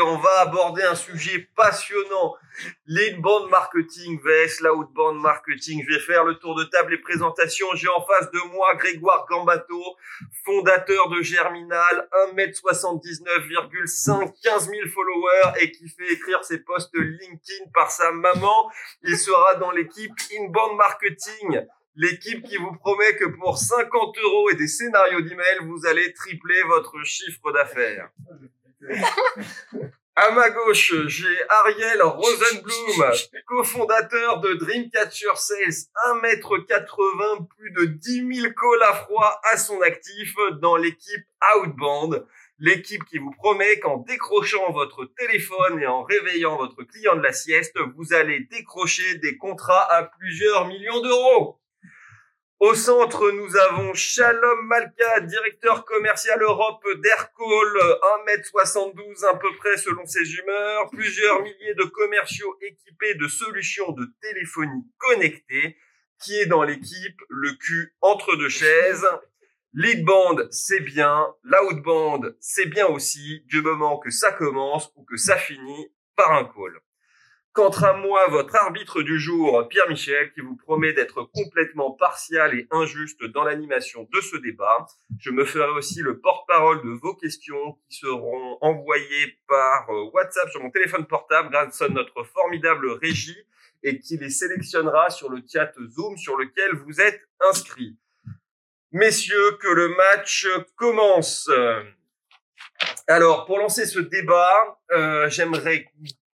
on va aborder un sujet passionnant. L'inbound marketing vs l'outbound marketing. Je vais faire le tour de table et présentation. J'ai en face de moi Grégoire Gambato, fondateur de Germinal, 1m79,5, 15 000 followers et qui fait écrire ses posts LinkedIn par sa maman. Il sera dans l'équipe inbound marketing. L'équipe qui vous promet que pour 50 euros et des scénarios d'email, vous allez tripler votre chiffre d'affaires. À ma gauche, j'ai Ariel Rosenblum, cofondateur de Dreamcatcher Sales, 1m80, plus de 10 000 calls à froid à son actif dans l'équipe Outbound. L'équipe qui vous promet qu'en décrochant votre téléphone et en réveillant votre client de la sieste, vous allez décrocher des contrats à plusieurs millions d'euros. Au centre, nous avons Shalom Malka, directeur commercial Europe d'Aircall, 1m72 à peu près selon ses humeurs, plusieurs milliers de commerciaux équipés de solutions de téléphonie connectée, qui est dans l'équipe? Le cul entre deux chaises. Lead band, c'est bien. Loud c'est bien aussi, du moment que ça commence ou que ça finit par un call. Quant à moi, votre arbitre du jour, Pierre Michel, qui vous promet d'être complètement partial et injuste dans l'animation de ce débat. Je me ferai aussi le porte-parole de vos questions qui seront envoyées par euh, WhatsApp sur mon téléphone portable grâce à notre formidable régie et qui les sélectionnera sur le chat Zoom sur lequel vous êtes inscrits. Messieurs, que le match commence. Alors, pour lancer ce débat, euh, j'aimerais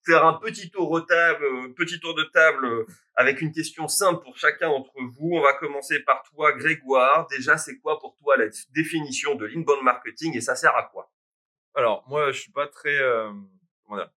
faire un petit tour de table, euh, petit tour de table euh, avec une question simple pour chacun d'entre vous. On va commencer par toi, Grégoire. Déjà, c'est quoi pour toi la définition de l'inbound marketing et ça sert à quoi? Alors, moi, je suis pas très, euh, comment dire,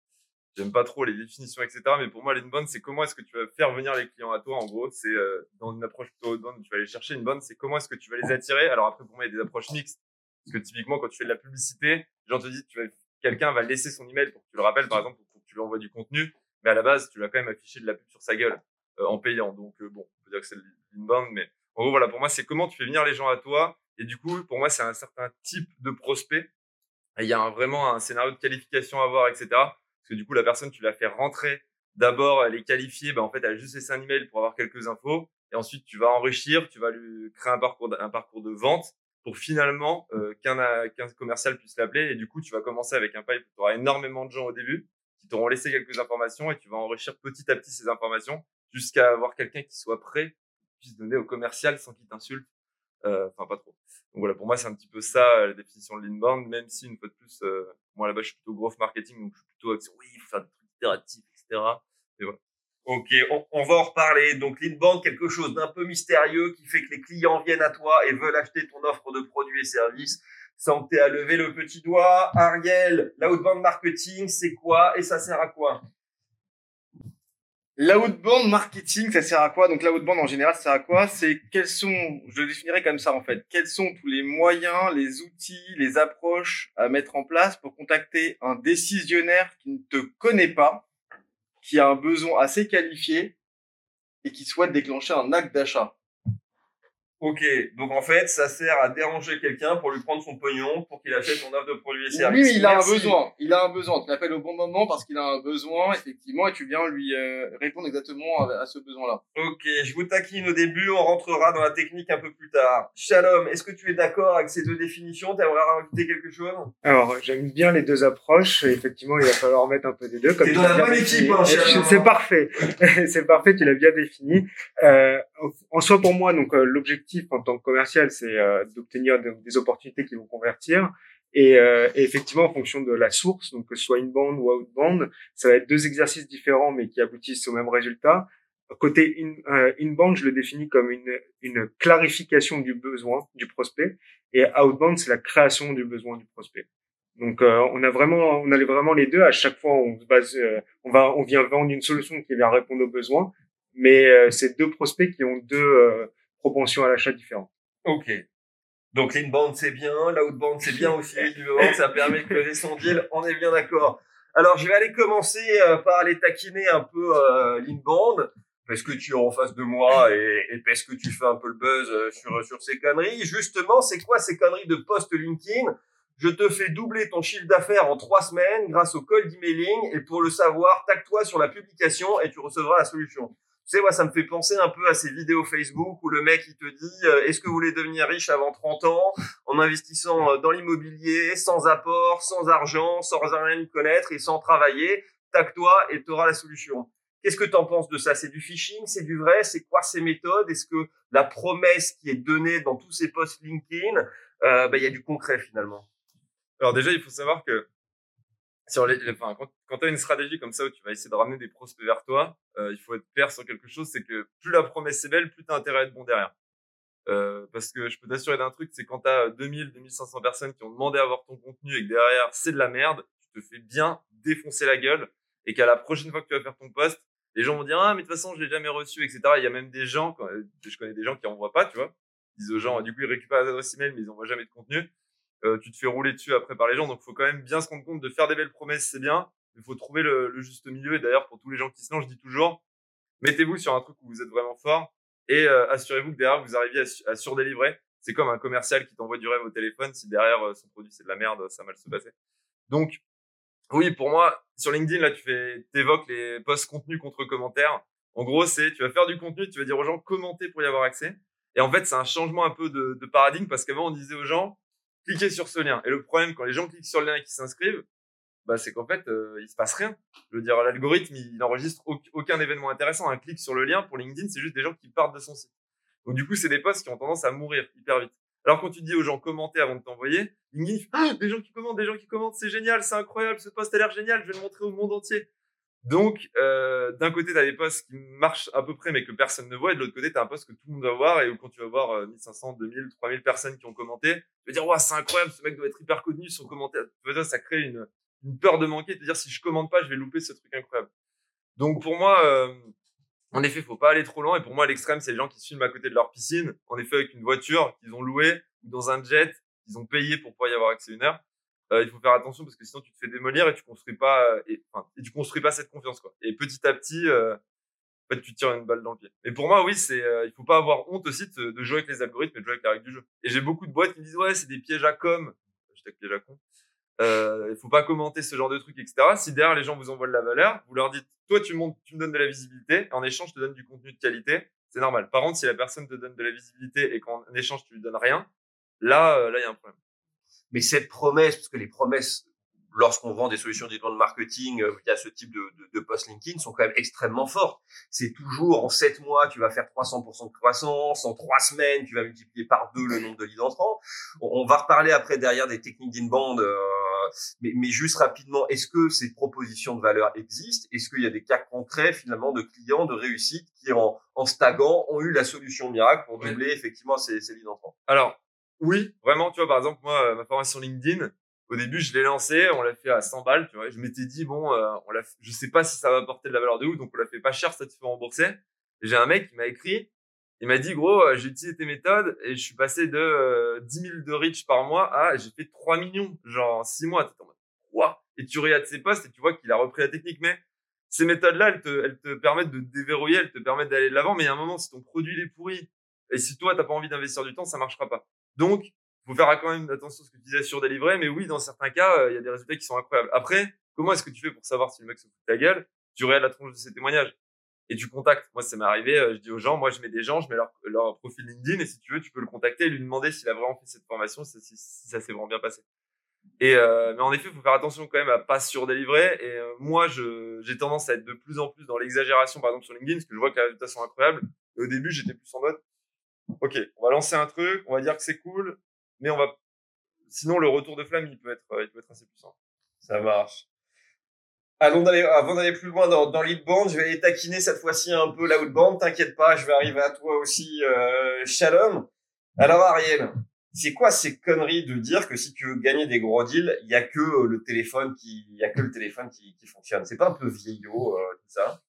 j'aime pas trop les définitions, etc. Mais pour moi, l'inbound, c'est comment est-ce que tu vas faire venir les clients à toi. En gros, c'est euh, dans une approche plutôt outbound, tu vas aller chercher une bonne. C'est comment est-ce que tu vas les attirer? Alors après, pour moi, il y a des approches mixtes. Parce que typiquement, quand tu fais de la publicité, les gens te disent, tu vas, quelqu'un va laisser son email pour que tu le rappelles, par exemple, lui envoies du contenu, mais à la base, tu vas quand même afficher de la pub sur sa gueule euh, en payant. Donc euh, bon, on peut dire que c'est l'inbound, mais en gros, voilà, pour moi, c'est comment tu fais venir les gens à toi. Et du coup, pour moi, c'est un certain type de prospect. il y a vraiment un scénario de qualification à voir, etc. Parce que du coup, la personne, tu la fais rentrer. D'abord, elle est qualifiée, ben, en fait, elle a juste laissé un email pour avoir quelques infos. Et ensuite, tu vas enrichir, tu vas lui créer un parcours, un parcours de vente pour finalement euh, qu'un commercial puisse l'appeler. Et du coup, tu vas commencer avec un pipe où tu auras énormément de gens au début qui t'auront laissé quelques informations et tu vas enrichir petit à petit ces informations jusqu'à avoir quelqu'un qui soit prêt, qui puisse donner au commercial sans qu'il t'insulte. Euh, enfin, pas trop. Donc voilà, pour moi, c'est un petit peu ça, la définition de l'inbound, même si, une fois de plus, euh, moi, là-bas, je suis plutôt growth marketing, donc je suis plutôt axé, oui, faire des trucs itératifs, etc. Et voilà. Ok, on, on, va en reparler. Donc l'inbound, quelque chose d'un peu mystérieux qui fait que les clients viennent à toi et veulent acheter ton offre de produits et services. Santé à lever le petit doigt. Ariel, l'outbound marketing, c'est quoi et ça sert à quoi? L'outbound marketing, ça sert à quoi? Donc l'outbound en général, ça sert à quoi? C'est quels sont, je le définirais comme ça en fait, quels sont tous les moyens, les outils, les approches à mettre en place pour contacter un décisionnaire qui ne te connaît pas, qui a un besoin assez qualifié et qui souhaite déclencher un acte d'achat? Ok, donc en fait, ça sert à déranger quelqu'un pour lui prendre son pognon, pour qu'il achète son offre de produits et services. Oui, il a un besoin. Il a un besoin. Tu l'appelles au bon moment parce qu'il a un besoin, effectivement, et tu viens lui euh, répondre exactement à, ce besoin-là. Ok, je vous taquine au début, on rentrera dans la technique un peu plus tard. Shalom, est-ce que tu es d'accord avec ces deux définitions? Tu aimerais rajouter quelque chose? Alors, j'aime bien les deux approches. Effectivement, il va falloir mettre un peu des deux. Comme dans la bonne équipe, hein, C'est parfait. C'est parfait, tu l'as bien défini. Euh, en soi, pour moi, donc euh, l'objectif en tant que commercial, c'est euh, d'obtenir des opportunités qui vont convertir. Et, euh, effectivement, en fonction de la source, donc que ce soit inbound ou outbound, ça va être deux exercices différents, mais qui aboutissent au même résultat. Côté in, euh, inbound, je le définis comme une, une clarification du besoin du prospect, et outbound, c'est la création du besoin du prospect. Donc, euh, on a vraiment, on a vraiment les deux. À chaque fois, on se base, on va, on vient vendre une solution qui vient répondre aux besoins, mais c'est deux prospects qui ont deux propension à l'achat différente. Ok. Donc l'inbound c'est bien, l'outbound c'est bien aussi, ça permet de closer son deal, on est bien d'accord. Alors je vais aller commencer euh, par aller taquiner un peu euh, l'inbound, parce que tu es en face de moi et, et, parce que tu fais un peu le buzz euh, sur, sur ces conneries. Justement, c'est quoi ces conneries de post LinkedIn? Je te fais doubler ton chiffre d'affaires en trois semaines grâce au cold emailing et pour le savoir, tac-toi sur la publication et tu recevras la solution. Tu sais, moi, ça me fait penser un peu à ces vidéos Facebook où le mec, il te dit, euh, est-ce que vous voulez devenir riche avant 30 ans en investissant euh, dans l'immobilier, sans apport, sans argent, sans rien connaître et sans travailler? Tac-toi et tu auras la solution. Qu'est-ce que tu en penses de ça? C'est du phishing? C'est du vrai? C'est quoi ces méthodes? Est-ce que la promesse qui est donnée dans tous ces posts LinkedIn, euh, bah, il y a du concret finalement? Alors déjà, il faut savoir que sur les, enfin, quand, quand tu as une stratégie comme ça où tu vas essayer de ramener des prospects vers toi, euh, il faut être clair sur quelque chose, c'est que plus la promesse est belle, plus tu as intérêt à être bon derrière. Euh, parce que je peux t'assurer d'un truc, c'est quand tu as 2000, 2500 personnes qui ont demandé à voir ton contenu et que derrière c'est de la merde, tu te fais bien défoncer la gueule et qu'à la prochaine fois que tu vas faire ton post, les gens vont dire ah mais de toute façon je l'ai jamais reçu etc. Il y a même des gens, quand, je connais des gens qui envoient pas, tu vois, ils disent aux gens du coup ils récupèrent les adresses email mais ils envoient jamais de contenu. Euh, tu te fais rouler dessus après par les gens. Donc, faut quand même bien se rendre compte de faire des belles promesses, c'est bien. Il faut trouver le, le, juste milieu. Et d'ailleurs, pour tous les gens qui se lancent, je dis toujours, mettez-vous sur un truc où vous êtes vraiment fort et euh, assurez-vous que derrière, vous arriviez à, surdélivrer. C'est comme un commercial qui t'envoie du rêve au téléphone. Si derrière, euh, son produit, c'est de la merde, ça va mal se passer. Donc, oui, pour moi, sur LinkedIn, là, tu fais, t'évoques les posts contenus contre commentaires. En gros, c'est, tu vas faire du contenu, tu vas dire aux gens commenter pour y avoir accès. Et en fait, c'est un changement un peu de, de paradigme parce qu'avant, on disait aux gens, cliquez sur ce lien. Et le problème, quand les gens cliquent sur le lien et qu'ils s'inscrivent, bah, c'est qu'en fait, euh, il se passe rien. Je veux dire, l'algorithme, il n'enregistre aucun événement intéressant. Un clic sur le lien pour LinkedIn, c'est juste des gens qui partent de son site. Donc, du coup, c'est des posts qui ont tendance à mourir hyper vite. Alors, quand tu dis aux gens commenter avant de t'envoyer, LinkedIn, ah, des gens qui commentent, des gens qui commentent, c'est génial, c'est incroyable, ce post a l'air génial, je vais le montrer au monde entier. Donc, euh, d'un côté, tu as des posts qui marchent à peu près, mais que personne ne voit, et de l'autre côté, tu as un post que tout le monde va voir, et quand tu vas voir 1500, 2000, 3000 personnes qui ont commenté, tu vas dire, ouais, c'est incroyable, ce mec doit être hyper connu, son commentaire. Ça crée une, une peur de manquer, de dire, si je commente pas, je vais louper ce truc incroyable. Donc, pour moi, euh, en effet, faut pas aller trop loin, et pour moi, l'extrême, c'est les gens qui se filment à côté de leur piscine, en effet, avec une voiture qu'ils ont louée, ou dans un jet, qu'ils ont payé pour pouvoir y avoir accès une heure euh, il faut faire attention parce que sinon tu te fais démolir et tu construis pas euh, et, enfin, et tu construis pas cette confiance quoi. Et petit à petit, euh, en fait, tu tires une balle dans le pied. Mais pour moi, oui, c'est euh, il faut pas avoir honte aussi de, de, jouer avec les algorithmes et de jouer avec la règle du jeu. Et j'ai beaucoup de boîtes qui me disent ouais, c'est des pièges à com. Je piège à con. Euh, il faut pas commenter ce genre de trucs, etc. Si derrière les gens vous envoient de la valeur, vous leur dites, toi tu montes, tu me donnes de la visibilité, en échange je te donne du contenu de qualité, c'est normal. Par contre, si la personne te donne de la visibilité et qu'en échange tu lui donnes rien, là, là il y a un problème. Mais cette promesse, parce que les promesses lorsqu'on vend des solutions de marketing euh, via ce type de, de, de post LinkedIn sont quand même extrêmement fortes. C'est toujours en sept mois, tu vas faire 300% de croissance, en trois semaines, tu vas multiplier par deux le nombre de leads entrants. On, va reparler après derrière des techniques d'inbound, euh, mais, mais juste rapidement, est-ce que ces propositions de valeur existent? Est-ce qu'il y a des cas concrets finalement de clients de réussite qui en, en stagnant ont eu la solution miracle pour doubler effectivement ces, ces leads entrants? Alors, oui, vraiment, tu vois, par exemple, moi, ma formation LinkedIn, au début, je l'ai lancé, on l'a fait à 100 balles, tu vois. Je m'étais dit, bon, euh, on l'a, je sais pas si ça va apporter de la valeur de ouf, donc on l'a fait pas cher, ça te fait rembourser. Et j'ai un mec qui m'a écrit, il m'a dit, gros, euh, j'ai utilisé tes méthodes et je suis passé de euh, 10 000 de reach par mois à j'ai fait 3 millions, genre en 6 mois. T'es en mode, quoi? Et tu regardes ses posts et tu vois qu'il a repris la technique, mais ces méthodes-là, elles te, elles te permettent de déverrouiller, elles te permettent d'aller de l'avant, mais il y a un moment, si ton produit est pourri, et si toi, t'as pas envie d'investir du temps, ça marchera pas. Donc, faut faire quand même attention à ce que tu disais sur délivrer, mais oui, dans certains cas, euh, il y a des résultats qui sont incroyables. Après, comment est-ce que tu fais pour savoir si le mec se fout de ta gueule? Tu regardes la tronche de ses témoignages et tu contactes. Moi, ça m'est arrivé, euh, je dis aux gens, moi, je mets des gens, je mets leur, leur profil LinkedIn et si tu veux, tu peux le contacter et lui demander s'il a vraiment fait cette formation, si, ça s'est vraiment bien passé. Et euh, mais en effet, il faut faire attention quand même à pas surdélivrer. Et euh, moi, j'ai tendance à être de plus en plus dans l'exagération, par exemple sur LinkedIn, parce que je vois que les résultats sont incroyables. Au début, j'étais plus en mode, ok, on va lancer un truc, on va dire que c'est cool, mais on va sinon, le retour de flamme, il peut être, il peut être assez puissant. Ça marche. Allons d'aller, avant d'aller plus loin dans, dans l'e-band, je vais aller taquiner cette fois-ci un peu l'outband. T'inquiète pas, je vais arriver à toi aussi, euh, Shalom. Alors, Ariel, c'est quoi ces conneries de dire que si tu veux gagner des gros deals, il y a que euh, le téléphone qui, il y a que le téléphone qui, qui fonctionne? C'est pas un peu vieillot, euh, tout ça?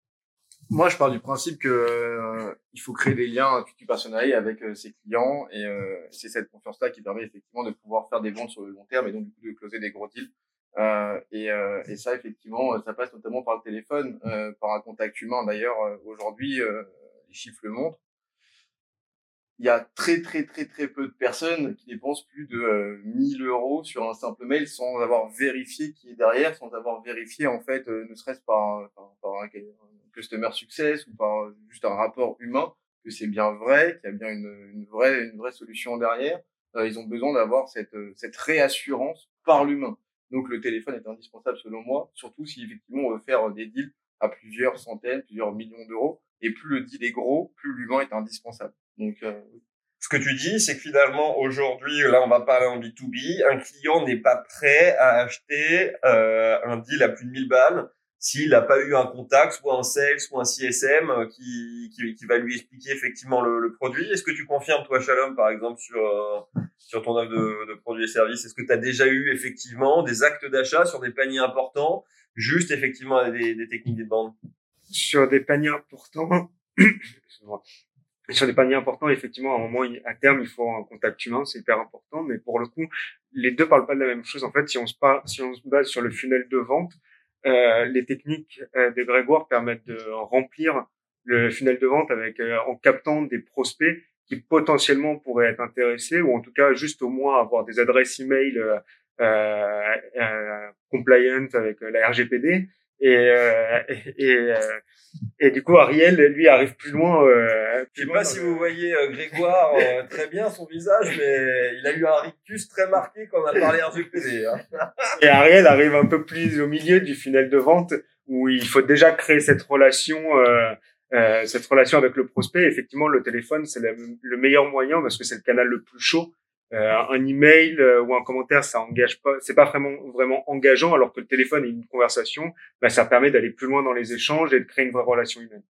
Moi, je pars du principe que euh, il faut créer des liens personnels avec euh, ses clients et euh, c'est cette confiance-là qui permet effectivement de pouvoir faire des ventes sur le long terme et donc du coup de closer des gros deals. Euh, et, euh, et, ça, effectivement, ça passe notamment par le téléphone, par un contact humain. D'ailleurs, aujourd'hui, les chiffres le montrent. il y a très très très très peu de personnes qui dépensent plus de euh, 1000 euros sur un simple mail sans avoir vérifié qui est derrière, sans avoir vérifié en fait, euh, ne serait-ce par, par, par un customer success ou par juste un rapport humain, que c'est bien vrai, qu'il y a bien une, une vraie une vraie solution derrière. Euh, ils ont besoin d'avoir cette cette réassurance par l'humain. Donc le téléphone est indispensable selon moi, surtout si effectivement on veut faire des deals à plusieurs centaines, plusieurs millions d'euros. Et plus le deal est gros, plus l'humain est indispensable. Donc, euh, ce que tu dis, c'est que finalement, aujourd'hui, là, on va parler en B2B, un client n'est pas prêt à acheter euh, un deal à plus de 1000 balles s'il n'a pas eu un contact, soit un sales, soit un CSM euh, qui, qui, qui va lui expliquer effectivement le, le produit. Est-ce que tu confirmes, toi, Shalom, par exemple, sur, euh, sur ton offre de, de produits et services Est-ce que tu as déjà eu effectivement des actes d'achat sur des paniers importants, juste effectivement des, des techniques de bande Sur des paniers importants, sur des paniers importants, effectivement, à un moment, à terme, il faut un contact humain, c'est hyper important. Mais pour le coup, les deux parlent pas de la même chose. En fait, si on se, parle, si on se base sur le funnel de vente, euh, les techniques euh, de Grégoire permettent de remplir le funnel de vente avec euh, en captant des prospects qui potentiellement pourraient être intéressés ou en tout cas juste au moins avoir des adresses email euh, euh, compliant avec la RGPD et, euh, et, et, et, du coup Ariel lui arrive plus loin. Euh, Je sais pas si vous voyez euh, Grégoire euh, très bien son visage, mais il a eu un rictus très marqué quand on a parlé RGPD. Hein. Et Ariel arrive un peu plus au milieu du funnel de vente où il faut déjà créer cette relation. Euh, cette relation avec le prospect, effectivement, le téléphone, c'est le, le, meilleur moyen parce que c'est le canal le plus chaud. Euh, un email euh, ou un commentaire, ça engage pas, c'est pas vraiment vraiment engageant, alors que le téléphone et une conversation, bah, ça permet d'aller plus loin dans les échanges et de créer une vraie relation humaine.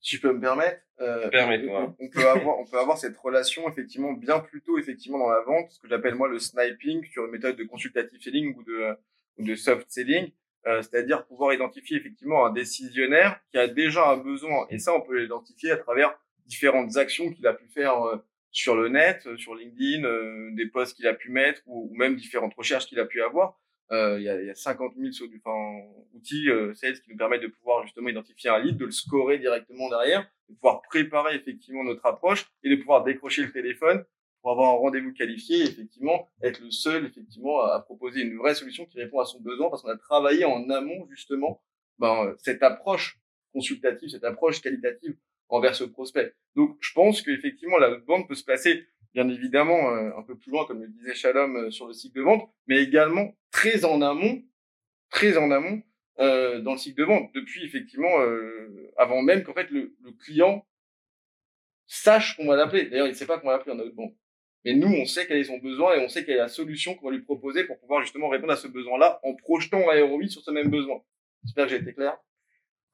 Si je peux me permettre, euh, on, on, peut avoir, on peut avoir cette relation effectivement bien plus tôt effectivement dans la vente, ce que j'appelle moi le sniping sur une méthode de consultative selling ou de ou de soft selling, euh, c'est-à-dire pouvoir identifier effectivement un décisionnaire qui a déjà un besoin, et ça on peut l'identifier à travers différentes actions qu'il a pu faire euh, sur le net, euh, sur LinkedIn, euh, des posts qu'il a pu mettre ou, ou même différentes recherches qu'il a pu avoir. Euh, il, y a, y a 50 000 enfin, outils euh, sales qui nous permettent de pouvoir justement identifier un lead, de le scorer directement derrière, de pouvoir préparer effectivement notre approche et de pouvoir décrocher le téléphone pour avoir un rendez-vous qualifié et effectivement être le seul effectivement à, proposer une vraie solution qui répond à son besoin parce qu'on a travaillé en amont justement ben, cette approche consultative, cette approche qualitative envers ce prospect. Donc, je pense qu'effectivement, la bande peut se placer, bien évidemment, euh, un peu plus loin, comme le disait Shalom, euh, sur le cycle de vente, mais également très en amont, très en amont euh, dans le cycle de vente, depuis effectivement, euh, avant même qu'en fait le, le, client sache qu'on va l'appeler. D'ailleurs, il ne sait pas qu'on va l'appeler en outbound. Mais nous, on sait quel est son besoin et on sait quelle est la solution qu'on va lui proposer pour pouvoir justement répondre à ce besoin-là en projetant un sur ce même besoin. J'espère que j'ai été clair.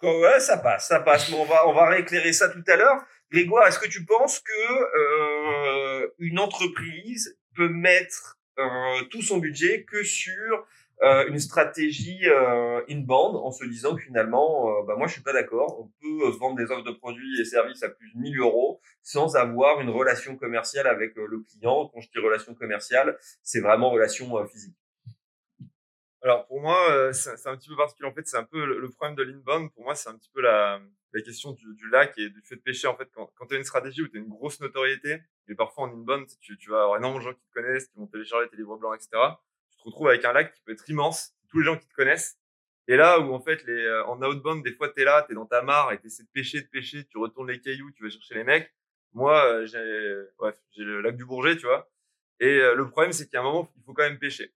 Ouais, ça passe, ça passe. Bon, on va, on va rééclairer ça tout à l'heure. Grégoire, est-ce que tu penses que euh, une entreprise peut mettre euh, tout son budget que sur euh, une stratégie euh, inbound en se disant que finalement, euh, bah moi je suis pas d'accord. On peut vendre des offres de produits et services à plus de 1000 euros sans avoir une relation commerciale avec euh, le client. Quand je dis relation commerciale, c'est vraiment relation euh, physique. Alors pour moi, euh, c'est un petit peu particulier. En fait, c'est un peu le, problème de l'inbound. Pour moi, c'est un petit peu la, la question du, du, lac et du fait de pêcher. En fait, quand, quand tu as une stratégie où tu as une grosse notoriété, et parfois en inbound, tu, tu vas avoir énormément de gens qui te connaissent, qui vont télécharger tes livres blancs, etc. Tu te retrouves avec un lac qui peut être immense, tous les gens qui te connaissent. Et là où en fait, les, euh, en outbound, des fois, tu es là, tu es dans ta mare et tu essaies de pêcher, de pêcher, tu retournes les cailloux, tu vas chercher les mecs. Moi, euh, j'ai j'ai le lac du Bourget, tu vois. Et le problème, c'est qu'à un moment, il faut quand même pêcher.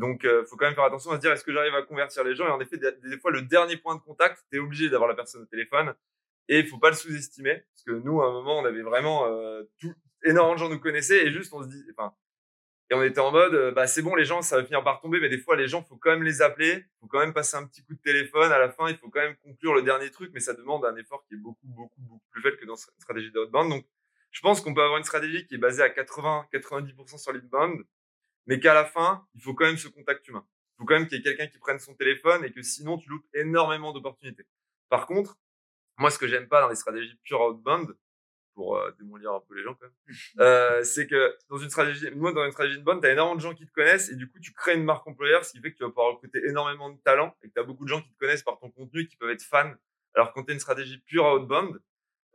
Donc, euh, faut quand même faire attention à se dire est-ce que j'arrive à convertir les gens? Et en effet, des, fois, le dernier point de contact, t'es obligé d'avoir la personne au téléphone. Et il faut pas le sous-estimer parce que nous, à un moment, on avait vraiment euh, tout, énormément de gens nous connaissaient et juste on se dit, enfin, et on était en mode, euh, bah c'est bon, les gens, ça va finir par tomber, mais des fois, les gens, faut quand même les appeler, faut quand même passer un petit coup de téléphone à la fin, il faut quand même conclure le dernier truc, mais ça demande un effort qui est beaucoup, beaucoup, beaucoup plus faible que dans une stratégie d'outbound. Donc, je pense qu'on peut avoir une stratégie qui est basée à 80-90% sur l'inbound, mais qu'à la fin, il faut quand même ce contact humain. Il faut quand même qu'il y ait quelqu'un qui prenne son téléphone et que sinon, tu loupes énormément d'opportunités. Par contre, moi, ce que j'aime pas dans les stratégies pure outbound, pour euh, démolir un peu les gens quand même, euh, c'est que dans une stratégie, moi, dans une stratégie inbound, tu as énormément de gens qui te connaissent et du coup, tu crées une marque employeur, ce qui fait que tu vas pouvoir recruter énormément de talents et que tu as beaucoup de gens qui te connaissent par ton contenu et qui peuvent être fans. Alors, quand tu as une stratégie pure outbound,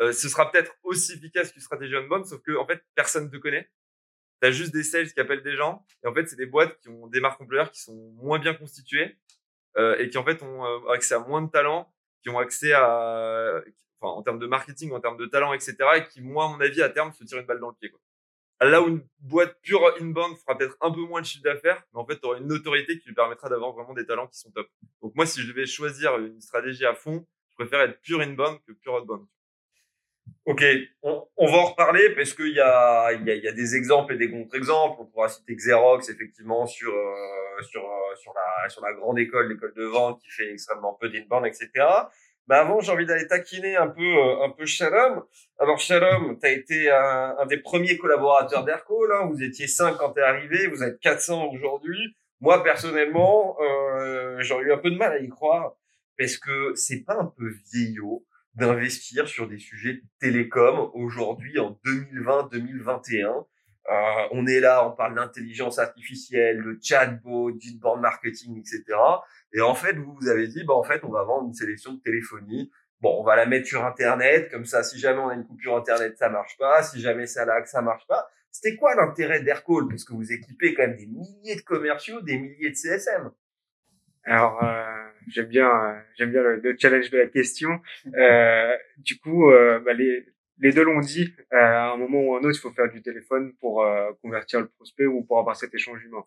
euh, ce sera peut-être aussi efficace qu'une stratégie on-bound, sauf que en fait, personne te connaît. Juste des sales qui appellent des gens. Et en fait, c'est des boîtes qui ont des marques employeurs qui sont moins bien constituées euh, et qui en fait ont euh, accès à moins de talent, qui ont accès à, enfin, en termes de marketing, en termes de talent, etc. Et qui, moi, à mon avis, à terme, se tirent une balle dans le pied. Quoi. Là où une boîte pure inbound fera peut-être un peu moins de chiffre d'affaires, mais en fait, tu auras une notoriété qui lui permettra d'avoir vraiment des talents qui sont top. Donc moi, si je devais choisir une stratégie à fond, je préfère être pure inbound que pure outbound. Ok, on, on, va en reparler parce qu'il y a, y, a, y a des exemples et des contre-exemples. On pourra citer Xerox effectivement sur euh, sur euh, sur la sur la grande école, l'école de vente qui fait extrêmement peu d'inbound, etc. Mais avant, j'ai envie d'aller taquiner un peu euh, un peu Shalom. Alors Shalom, tu as été un, un, des premiers collaborateurs d'Aircall. Hein. Vous étiez 5 quand tu es arrivé, vous êtes 400 aujourd'hui. Moi personnellement, euh, j'aurais eu un peu de mal à y croire parce que c'est pas un peu vieillot d'investir sur des sujets de télécom aujourd'hui en 2020-2021. Euh, on est là, on parle d'intelligence artificielle, de chatbot, d'inbound marketing, etc. Et en fait, vous vous avez dit, bah en fait, on va vendre une sélection de téléphonie. Bon, on va la mettre sur Internet, comme ça, si jamais on a une coupure Internet, ça marche pas. Si jamais ça lag, ça marche pas. C'était quoi l'intérêt d'Aircall? Parce que vous équipez quand même des milliers de commerciaux, des milliers de CSM. Alors, euh, j'aime bien, j'aime bien le, challenge de la question. Euh, du coup, euh, bah, les, les deux l'ont dit. Euh, à un moment ou un autre, il faut faire du téléphone pour euh, convertir le prospect ou pour avoir cet échange humain.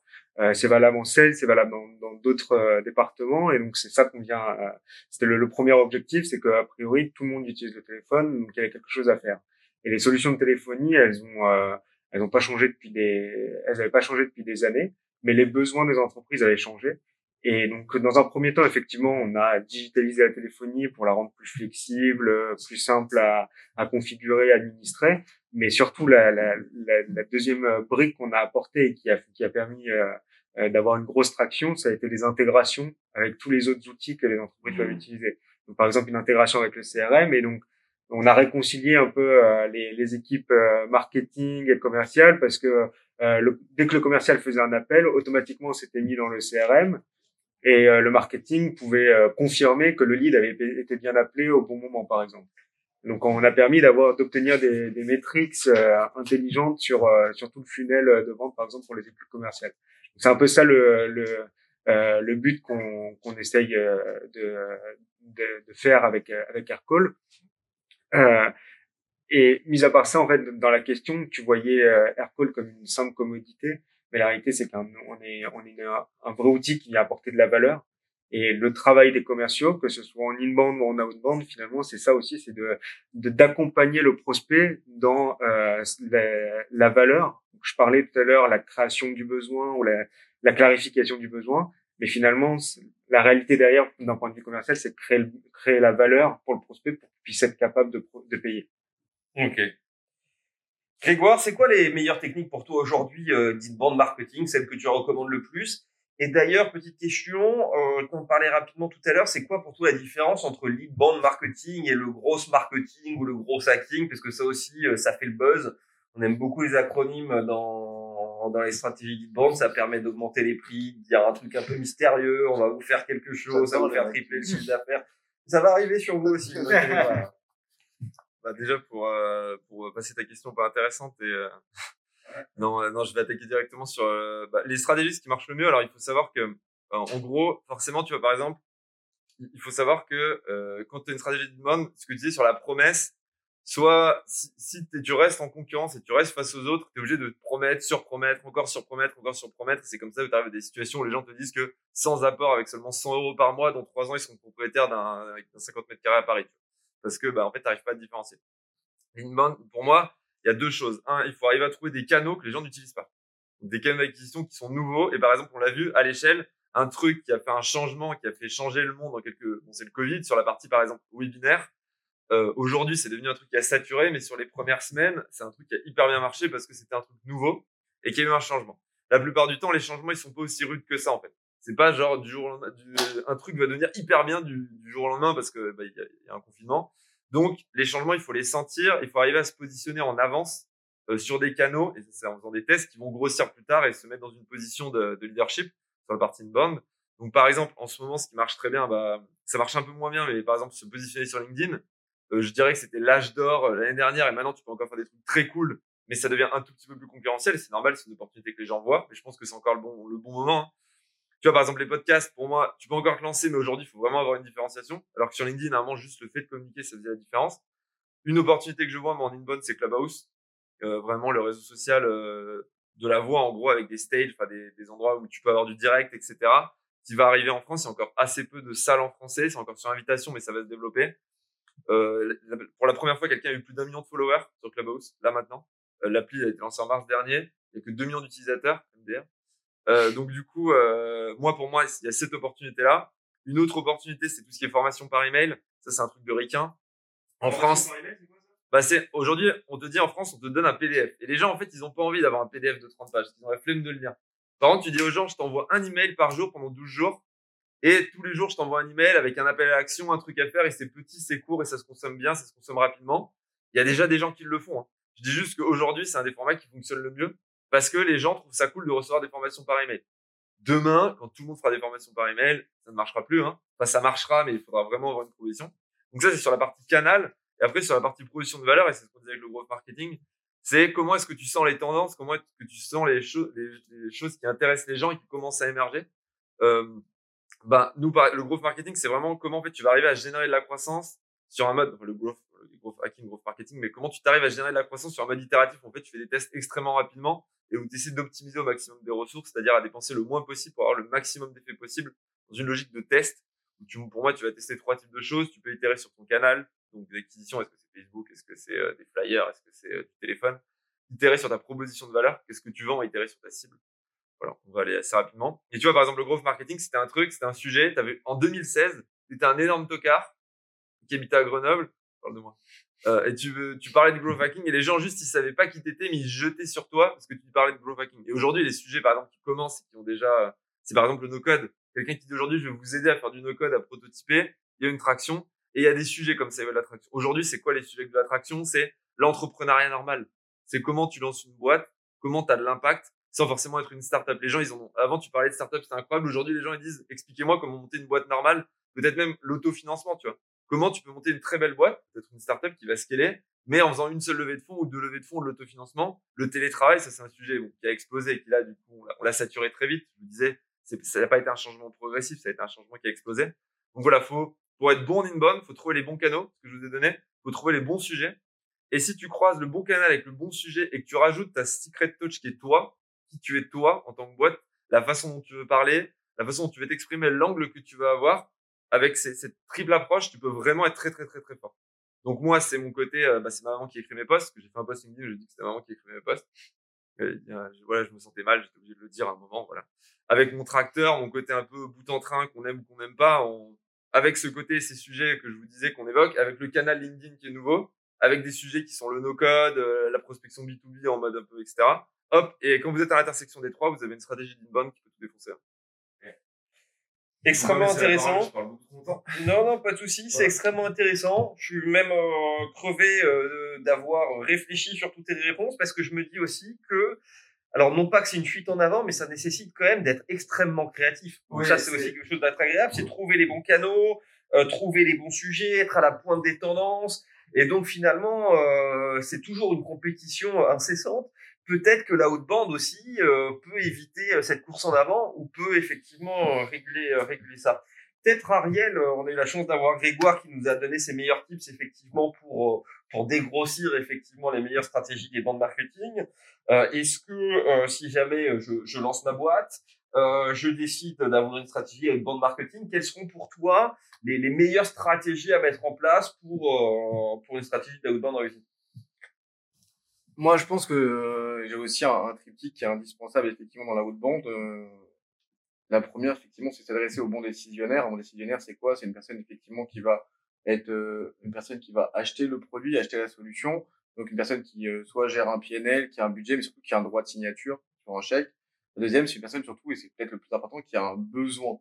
c'est valable en sales, c'est valable dans d'autres départements, et donc c'est ça qu'on vient. C'était le, le, premier objectif, c'est qu'a priori tout le monde utilise le téléphone, donc il y avait quelque chose à faire. Et les solutions de téléphonie, elles ont, elles ont pas changé depuis des, elles avaient pas changé depuis des années, mais les besoins des entreprises avaient changé. Et donc, dans un premier temps, effectivement, on a digitalisé la téléphonie pour la rendre plus flexible, plus simple à, à configurer, à administrer. Mais surtout, la, la, la, la deuxième brique qu'on a apportée et qui a, qui a permis euh, euh, d'avoir une grosse traction, ça a été les intégrations avec tous les autres outils que les entreprises peuvent mmh. utiliser. Donc, par exemple, une intégration avec le CRM. Et donc, on a réconcilié un peu euh, les, les, équipes marketing et commerciales parce que le, dès que le commercial faisait un appel, automatiquement, c'était mis dans le CRM et euh, le marketing pouvait euh, confirmer que le lead avait été bien appelé au bon moment, par exemple. Donc, on a permis d'avoir d'obtenir des, des métriques euh, intelligentes sur sur tout le funnel de vente, par exemple pour les équipes commerciales. C'est un peu ça le le, le but qu'on qu'on essaye de, de, de faire avec avec Aircall. et mis à part ça, en fait, dans la question, tu voyais Aircall comme une simple commodité. Mais la réalité, c'est qu'on est, on est un vrai outil qui vient apporter de la valeur. Et le travail des commerciaux, que ce soit en inbound ou en outbound, finalement, c'est ça aussi, c'est de d'accompagner le prospect dans euh, la, la, valeur. Je parlais tout à l'heure la création du besoin ou la, la, clarification du besoin, mais finalement, la réalité derrière, d'un point de vue commercial, c'est créer, créer la valeur pour le prospect pour qu'il puisse être capable de, de payer. Ok. Grégoire, c'est quoi les meilleures techniques pour toi aujourd'hui euh, d'inbound marketing, celles que tu recommandes le plus? Et d'ailleurs, petite question, euh, on parlait rapidement tout à l'heure, c'est quoi pour toi la différence entre lead band marketing et le gros marketing ou le gros hacking? Parce que ça aussi, euh, ça fait le buzz. On aime beaucoup les acronymes dans, dans les stratégies band. Ça permet d'augmenter les prix, de dire un truc un peu mystérieux. On va vous faire quelque chose, ça, va vous faire tripler le chiffre d'affaires. Ça va arriver sur vous aussi. Bah déjà pour euh, pour passer ta question pas intéressante et euh, non euh, non je vais attaquer directement sur bah, les stratégies qui marchent le mieux. Alors il faut savoir que en gros forcément tu vois par exemple il faut savoir que quand tu as une stratégie de demande, ce que tu disais sur la promesse, soit si, si tu restes en concurrence et tu restes face aux autres, tu es obligé de te promettre, surpromettre, encore surpromettre, encore surpromettre. C'est comme ça que tu arrives à des situations où les gens te disent que sans apport, avec seulement 100 euros par mois, dans trois ans, ils sont propriétaires d'un 50 mètres carrés à Paris parce que bah, en fait, tu n'arrives pas à te différencier. Pour moi, il y a deux choses. Un, il faut arriver à trouver des canaux que les gens n'utilisent pas. Des canaux d'acquisition qui sont nouveaux. Et par exemple, on l'a vu à l'échelle, un truc qui a fait un changement, qui a fait changer le monde en quelques, bon, c'est le Covid, sur la partie, par exemple, webinaire. Euh, aujourd'hui, c'est devenu un truc qui a saturé, mais sur les premières semaines, c'est un truc qui a hyper bien marché parce que c'était un truc nouveau et qui a eu un changement. La plupart du temps, les changements, ils sont pas aussi rudes que ça, en fait. C'est pas genre du jour au lendemain, un truc va devenir hyper bien du, du jour au lendemain parce que bah, il y, a un confinement. Donc les changements, il faut les sentir, il faut arriver à se positionner en avance euh, sur des canaux et c'est en faisant des tests qui vont grossir plus tard et se mettre dans une position de, de leadership sur la partie inbound. Donc par exemple, en ce moment, ce qui marche très bien, bah ça marche un peu moins bien, mais par exemple se positionner sur LinkedIn, Euh, je dirais que c'était l'âge d'or euh, l'année dernière et maintenant tu peux encore faire des trucs très cool, mais ça devient un tout petit peu plus concurrentiel et c'est normal, c'est une opportunité que les gens voient. Mais je pense que c'est encore le bon, le bon moment. Hein. Tu vois, par exemple, les podcasts, pour moi, tu peux encore te lancer, mais aujourd'hui, il faut vraiment avoir une différenciation. Alors que sur LinkedIn, normalement, juste le fait de communiquer, ça faisait la différence. Une opportunité que je vois, moi, en inbound, c'est Clubhouse. Euh, vraiment, le réseau social euh, de la voix, en gros, avec des stages, des, des, endroits où tu peux avoir du direct, etc. Qui va arriver en France. Il y a encore assez peu de salles en français. C'est encore sur invitation, mais ça va se développer. Euh, pour la première fois, quelqu'un a eu plus d'un million de followers sur Clubhouse, là maintenant. Euh, l'appli a été lancée en mars dernier. Il n'y a que 2 millions d'utilisateurs, MDR. Euh, donc du coup, euh, moi pour moi, il y a cette opportunité-là. Une autre opportunité, c'est tout ce qui est formation par email. Ça, c'est un truc de ricain. En France, bah c'est aujourd'hui, on te dit en France, on te donne un PDF. Et les gens, en fait, ils ont pas envie d'avoir un PDF de 30 pages. Ils ont la flemme de le lire. Par contre, tu dis aux gens, je t'envoie un email par jour pendant 12 jours. Et tous les jours, je t'envoie un email avec un appel à l'action, un truc à faire. Et c'est petit, c'est court et ça se consomme bien, ça se consomme rapidement. Il y a déjà des gens qui le font. Hein. Je dis juste qu'aujourd'hui, c'est un des formats qui fonctionne le mieux parce que les gens trouvent ça cool de recevoir des formations par email. Demain, quand tout le monde fera des formations par email, ça ne marchera plus. Hein. Enfin, ça marchera, mais il faudra vraiment avoir une proposition. Donc ça, c'est sur la partie canal. Et après, sur la partie proposition de valeur, et c'est ce qu'on disait avec le growth marketing, c'est comment est-ce que tu sens les tendances, comment est-ce que tu sens les, choses, les, choses qui intéressent les gens et qui commencent à émerger. Euh, bah, nous, le growth marketing, c'est vraiment comment en fait tu vas arriver à générer de la croissance sur un mode, enfin, le growth, le growth hacking, growth marketing, mais comment tu t'arrives à générer de la croissance sur un mode itératif. En fait, tu fais des tests extrêmement rapidement et où tu essaies d'optimiser au maximum des ressources, c'est-à-dire à dépenser le moins possible pour avoir le maximum d'effets possible dans une logique de test. Tu, pour moi, tu vas tester trois types de choses. Tu peux itérer sur ton canal, donc des acquisitions, est-ce que c'est Facebook, est-ce que c'est euh, des flyers, est-ce que c'est euh, du téléphone? Itérer sur ta proposition de valeur, qu'est-ce que tu vends, itérer sur ta cible. Voilà, on va aller assez rapidement. Et tu vois, par exemple, le growth marketing, c'était un truc, c'était un sujet. Avais, en 2016, c'était un énorme tocard qui habitait à Grenoble. Parle de moi. Euh, et tu, tu parlais de growth hacking et les gens juste ils savaient pas qui t'étais mais ils jetaient sur toi parce que tu parlais de growth hacking. Et aujourd'hui les sujets par exemple qui commencent qui ont déjà c'est par exemple le no code. Quelqu'un qui dit aujourd'hui je vais vous aider à faire du no code à prototyper, il y a une traction et il y a des sujets comme ça de l'attraction. Aujourd'hui c'est quoi les sujets de l'attraction C'est l'entrepreneuriat normal. C'est comment tu lances une boîte, comment tu as de l'impact sans forcément être une startup. Les gens ils ont avant tu parlais de startup c'était incroyable. Aujourd'hui les gens ils disent expliquez-moi comment monter une boîte normale, peut-être même l'autofinancement tu vois comment tu peux monter une très belle boîte, peut-être une startup qui va scaler, mais en faisant une seule levée de fonds ou deux levées de fonds de l'autofinancement. Le télétravail, ça c'est un sujet qui a explosé et qui là, du coup, on l'a saturé très vite. Je vous disais, ça n'a pas été un changement progressif, ça a été un changement qui a explosé. Donc voilà, faut, pour être bon en inbound, faut trouver les bons canaux, ce que je vous ai donné, faut trouver les bons sujets. Et si tu croises le bon canal avec le bon sujet et que tu rajoutes ta secret touch qui est toi, qui tu es toi en tant que boîte, la façon dont tu veux parler, la façon dont tu veux t'exprimer, l'angle que tu veux avoir, avec cette triple approche, tu peux vraiment être très très très très fort. Donc moi, c'est mon côté, euh, bah, c'est ma maman qui écrit mes posts, que j'ai fait un post LinkedIn, je dis que c'est ma maman qui écrit mes posts. Euh, voilà, je me sentais mal, j'étais obligé de le dire à un moment, voilà. Avec mon tracteur, mon côté un peu bout en train, qu'on aime ou qu'on n'aime pas, on... avec ce côté, ces sujets que je vous disais qu'on évoque, avec le canal LinkedIn qui est nouveau, avec des sujets qui sont le no-code, euh, la prospection B2B en mode un peu, etc. Hop, et quand vous êtes à l'intersection des trois, vous avez une stratégie d'inbound qui peut tout défoncer. Extrêmement intéressant. non, non, pas de souci. C'est extrêmement intéressant. Je suis même euh, crevé euh, d'avoir réfléchi sur toutes tes réponses parce que je me dis aussi que, alors non pas que c'est une fuite en avant, mais ça nécessite quand même d'être extrêmement créatif. Donc ça, c'est aussi quelque chose d'être agréable. C'est trouver les bons canaux, euh, trouver les bons sujets, être à la pointe des tendances. Et donc finalement, c'est toujours une compétition incessante peut-être que la haute bande aussi euh, peut éviter euh, cette course en avant ou peut effectivement euh, réguler, réguler ça. Peut-être Ariel, on a eu la chance d'avoir Grégoire qui nous a donné ses meilleurs tips effectivement pour pour dégrossir effectivement les meilleures stratégies des bandes marketing. Est-ce que si jamais je, je, lance ma boîte, je décide d'avoir une stratégie avec bande marketing, quelles seront pour toi les, les meilleures stratégies à mettre en place pour pour une stratégie bande réussie moi, je pense que euh, j'ai aussi un, un, triptyque qui est indispensable effectivement dans la haute bande. Euh, la première, effectivement, c'est s'adresser au bon décisionnaire. Un bon décisionnaire, c'est quoi? C'est une personne effectivement qui va être euh, une personne qui va acheter le produit, acheter la solution. Donc une personne qui soit gère un PNL, qui a un budget, mais surtout qui a un droit de signature sur un chèque. La deuxième, c'est une personne surtout, et c'est peut-être le plus important, qui a un besoin.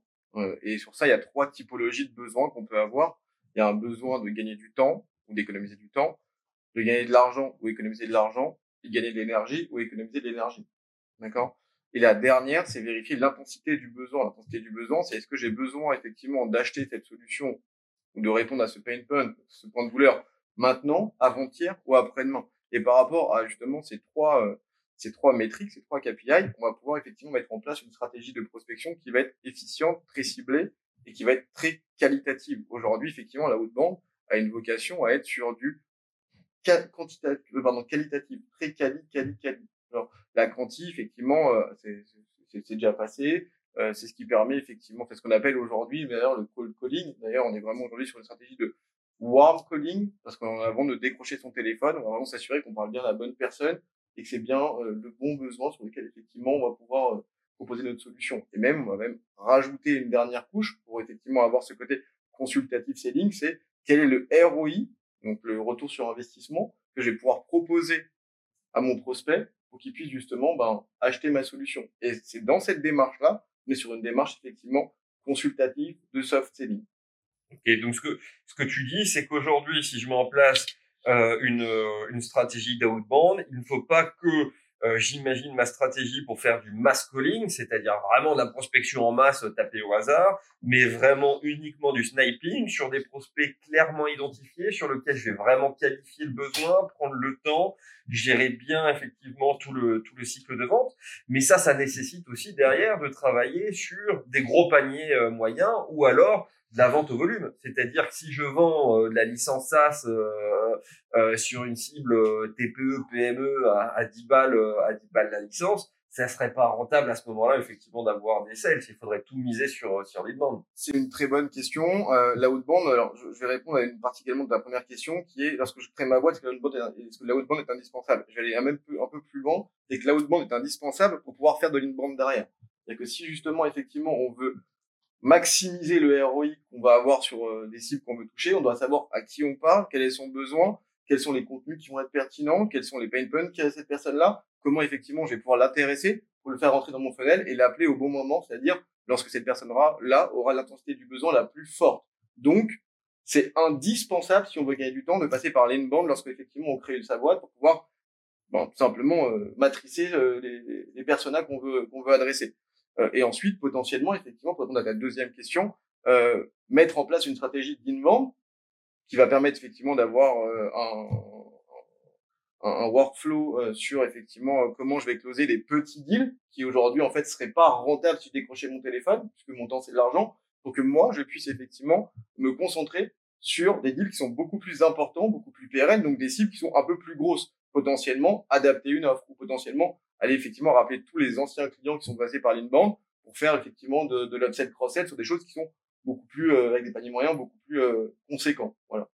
et sur ça, il y a trois typologies de besoins qu'on peut avoir. Il y a un besoin de gagner du temps ou d'économiser du temps de gagner de l'argent ou économiser de l'argent, et gagner de l'énergie ou économiser de l'énergie. D'accord? Et la dernière, c'est vérifier l'intensité du besoin. L'intensité du besoin, c'est est-ce que j'ai besoin effectivement d'acheter cette solution ou de répondre à ce pain point, ce point de douleur maintenant, avant-hier ou après-demain? Et par rapport à justement ces trois, euh, ces trois métriques, ces trois KPI, on va pouvoir effectivement mettre en place une stratégie de prospection qui va être efficiente, très ciblée et qui va être très qualitative. Aujourd'hui, effectivement, la haute bande a une vocation à être sur du quantitatif, euh, pardon, qualitatif, très quali, quali, quali. Alors, la quanti, effectivement, euh, c'est déjà passé. Euh, c'est ce qui permet effectivement, c'est ce qu'on appelle aujourd'hui, d'ailleurs, le cold calling. D'ailleurs, on est vraiment aujourd'hui sur une stratégie de warm calling, parce qu'avant de décrocher son téléphone, on va vraiment s'assurer qu'on parle bien à la bonne personne et que c'est bien euh, le bon besoin sur lequel effectivement on va pouvoir euh, proposer notre solution. Et même, on va même rajouter une dernière couche pour effectivement avoir ce côté consultatif selling, c'est quel est le ROI, donc le retour sur investissement, que je vais pouvoir proposer à mon prospect pour qu'il puisse justement ben, acheter ma solution. Et c'est dans cette démarche-là, mais sur une démarche effectivement consultative de soft selling. Ok, donc ce que, ce que tu dis, c'est qu'aujourd'hui, si je mets en place euh, une, euh, une stratégie d'outbound, il ne faut pas que euh, j'imagine ma stratégie pour faire du mass calling, c'est-à-dire vraiment de la prospection en masse tapée au hasard, mais vraiment uniquement du sniping sur des prospects clairement identifiés, sur lesquels je vais vraiment qualifier le besoin, prendre le temps, gérer bien effectivement tout le tout le cycle de vente. Mais ça, ça nécessite aussi derrière de travailler sur des gros paniers moyens ou alors de la vente au volume. C'est-à-dire que si je vends euh, de la licence SaaS euh, euh, sur une cible TPE, PME à, à 10 balles, à 10 balles la licence, ça serait pas rentable à ce moment-là, effectivement, d'avoir des sales. Il faudrait tout miser sur, sur l'outbound. C'est une très bonne question. Euh, la outbound, alors, je, vais répondre à une partie également de la première question, qui est, lorsque je crée ma boîte, est-ce que la outbound est, est indispensable? Je vais aller un, peu, un peu plus loin, et que la outbound est indispensable pour pouvoir faire de l'inbound derrière. C'est-à-dire que si justement, effectivement, on veut maximiser le ROI qu'on va avoir sur euh, des cibles qu'on veut toucher. On doit savoir à qui on parle, quel est son besoin, quels sont les contenus qui vont être pertinents, quels sont les pain points qu'a cette personne-là, comment effectivement je vais pouvoir l'intéresser pour le faire rentrer dans mon funnel et l'appeler au bon moment, c'est-à-dire lorsque cette personne-là aura l'intensité du besoin la plus forte. Donc, c'est indispensable si on veut gagner du temps de passer par l'inbound lorsque effectivement on crée sa boîte pour pouvoir tout simplement euh, matricer euh, les, les qu'on veut qu'on veut adresser. Euh, et ensuite, potentiellement, effectivement, pour répondre à la deuxième question, euh, mettre en place une stratégie d'inbound qui va permettre effectivement d'avoir euh, un, un, workflow sur effectivement comment je vais closer des petits deals qui aujourd'hui en fait seraient pas rentables si je décrochais mon téléphone puisque mon temps c'est de l'argent pour que moi je puisse effectivement me concentrer sur des deals qui sont beaucoup plus importants, beaucoup plus pérennes, donc des cibles qui sont un peu plus grosses, potentiellement adapter une offre ou potentiellement aller effectivement rappeler tous les anciens clients qui sont passés par l'inbound pour faire effectivement de, de l'upsell cross-sell sur des choses qui sont beaucoup plus euh, avec des paniers moyens beaucoup plus euh, conséquents. Voilà.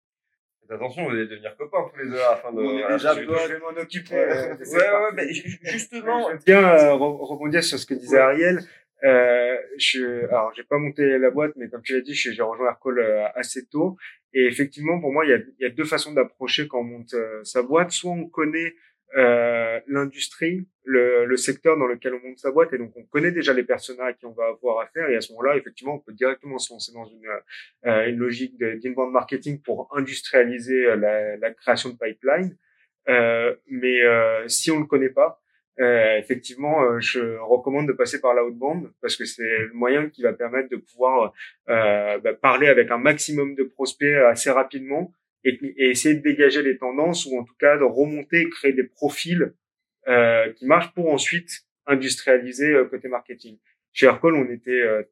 Faites attention, vous allez devenir copains tous les deux à la fin de. On est déjà je vais m'en occuper. Ouais, ouais, mais justement. Je bien euh, rebondir sur ce que disait Ariel. Euh, je, alors, j'ai pas monté la boîte, mais comme tu l'as dit, j'ai rejoint Aircall euh, assez tôt. Et effectivement, pour moi, il y a, il y a deux façons d'approcher quand on monte sa boîte. Soit on connaît euh, l'industrie, le, le, secteur dans lequel on monte sa boîte. Et donc, on connaît déjà les personnages à qui on va avoir affaire. Et à ce moment-là, effectivement, on peut directement se lancer dans une, euh, une logique d'inbound marketing pour industrialiser euh, la, la création de pipeline. Euh, mais euh, si on ne le connaît pas, effectivement, je recommande de passer par l'outbound parce que c'est le moyen qui va permettre de pouvoir bah, parler avec un maximum de prospects assez rapidement et, et, essayer de dégager les tendances ou en tout cas de remonter, créer des profils euh, qui marchent pour ensuite industrialiser euh, côté marketing. Chez Aircall, on était euh,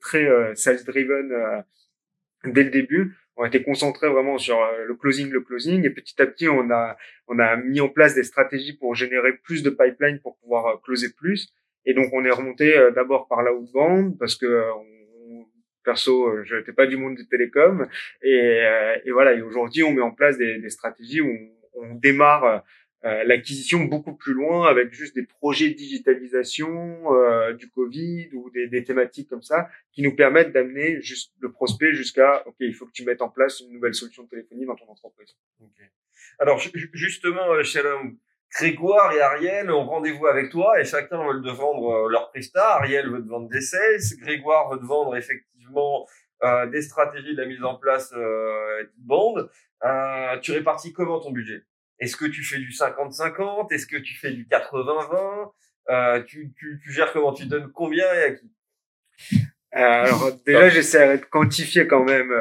très euh, sales driven dès le début. On était concentré vraiment sur le closing, le closing, et petit à petit, on a on a mis en place des stratégies pour générer plus de pipeline pour pouvoir closer plus. Et donc, on est remonté d'abord par la outbound parce que on, Perso, euh, je n'étais pas du monde du télécom. Et, euh, et voilà, et aujourd'hui, on met en place des, des stratégies où on, on démarre euh, l'acquisition beaucoup plus loin avec juste des projets de digitalisation euh, du Covid ou des, des, thématiques comme ça qui nous permettent d'amener juste le prospect jusqu'à OK, il faut que tu mettes en place une nouvelle solution de téléphonie dans ton entreprise. Okay. Alors justement, Shalom, Grégoire et Ariel ont rendez-vous avec toi et chacun veut te vendre leur prestat. Ariel veut te vendre des sales, Grégoire veut te vendre effectivement euh, des stratégies de la mise en place euh, bande. Euh, tu répartis comment ton budget? Est-ce que tu fais du 50-50 Est-ce que tu fais du 80-20 euh, tu, tu, tu, gères comment? Tu donnes combien et à qui? Euh, Alors déjà, j'essaie de quantifier quand même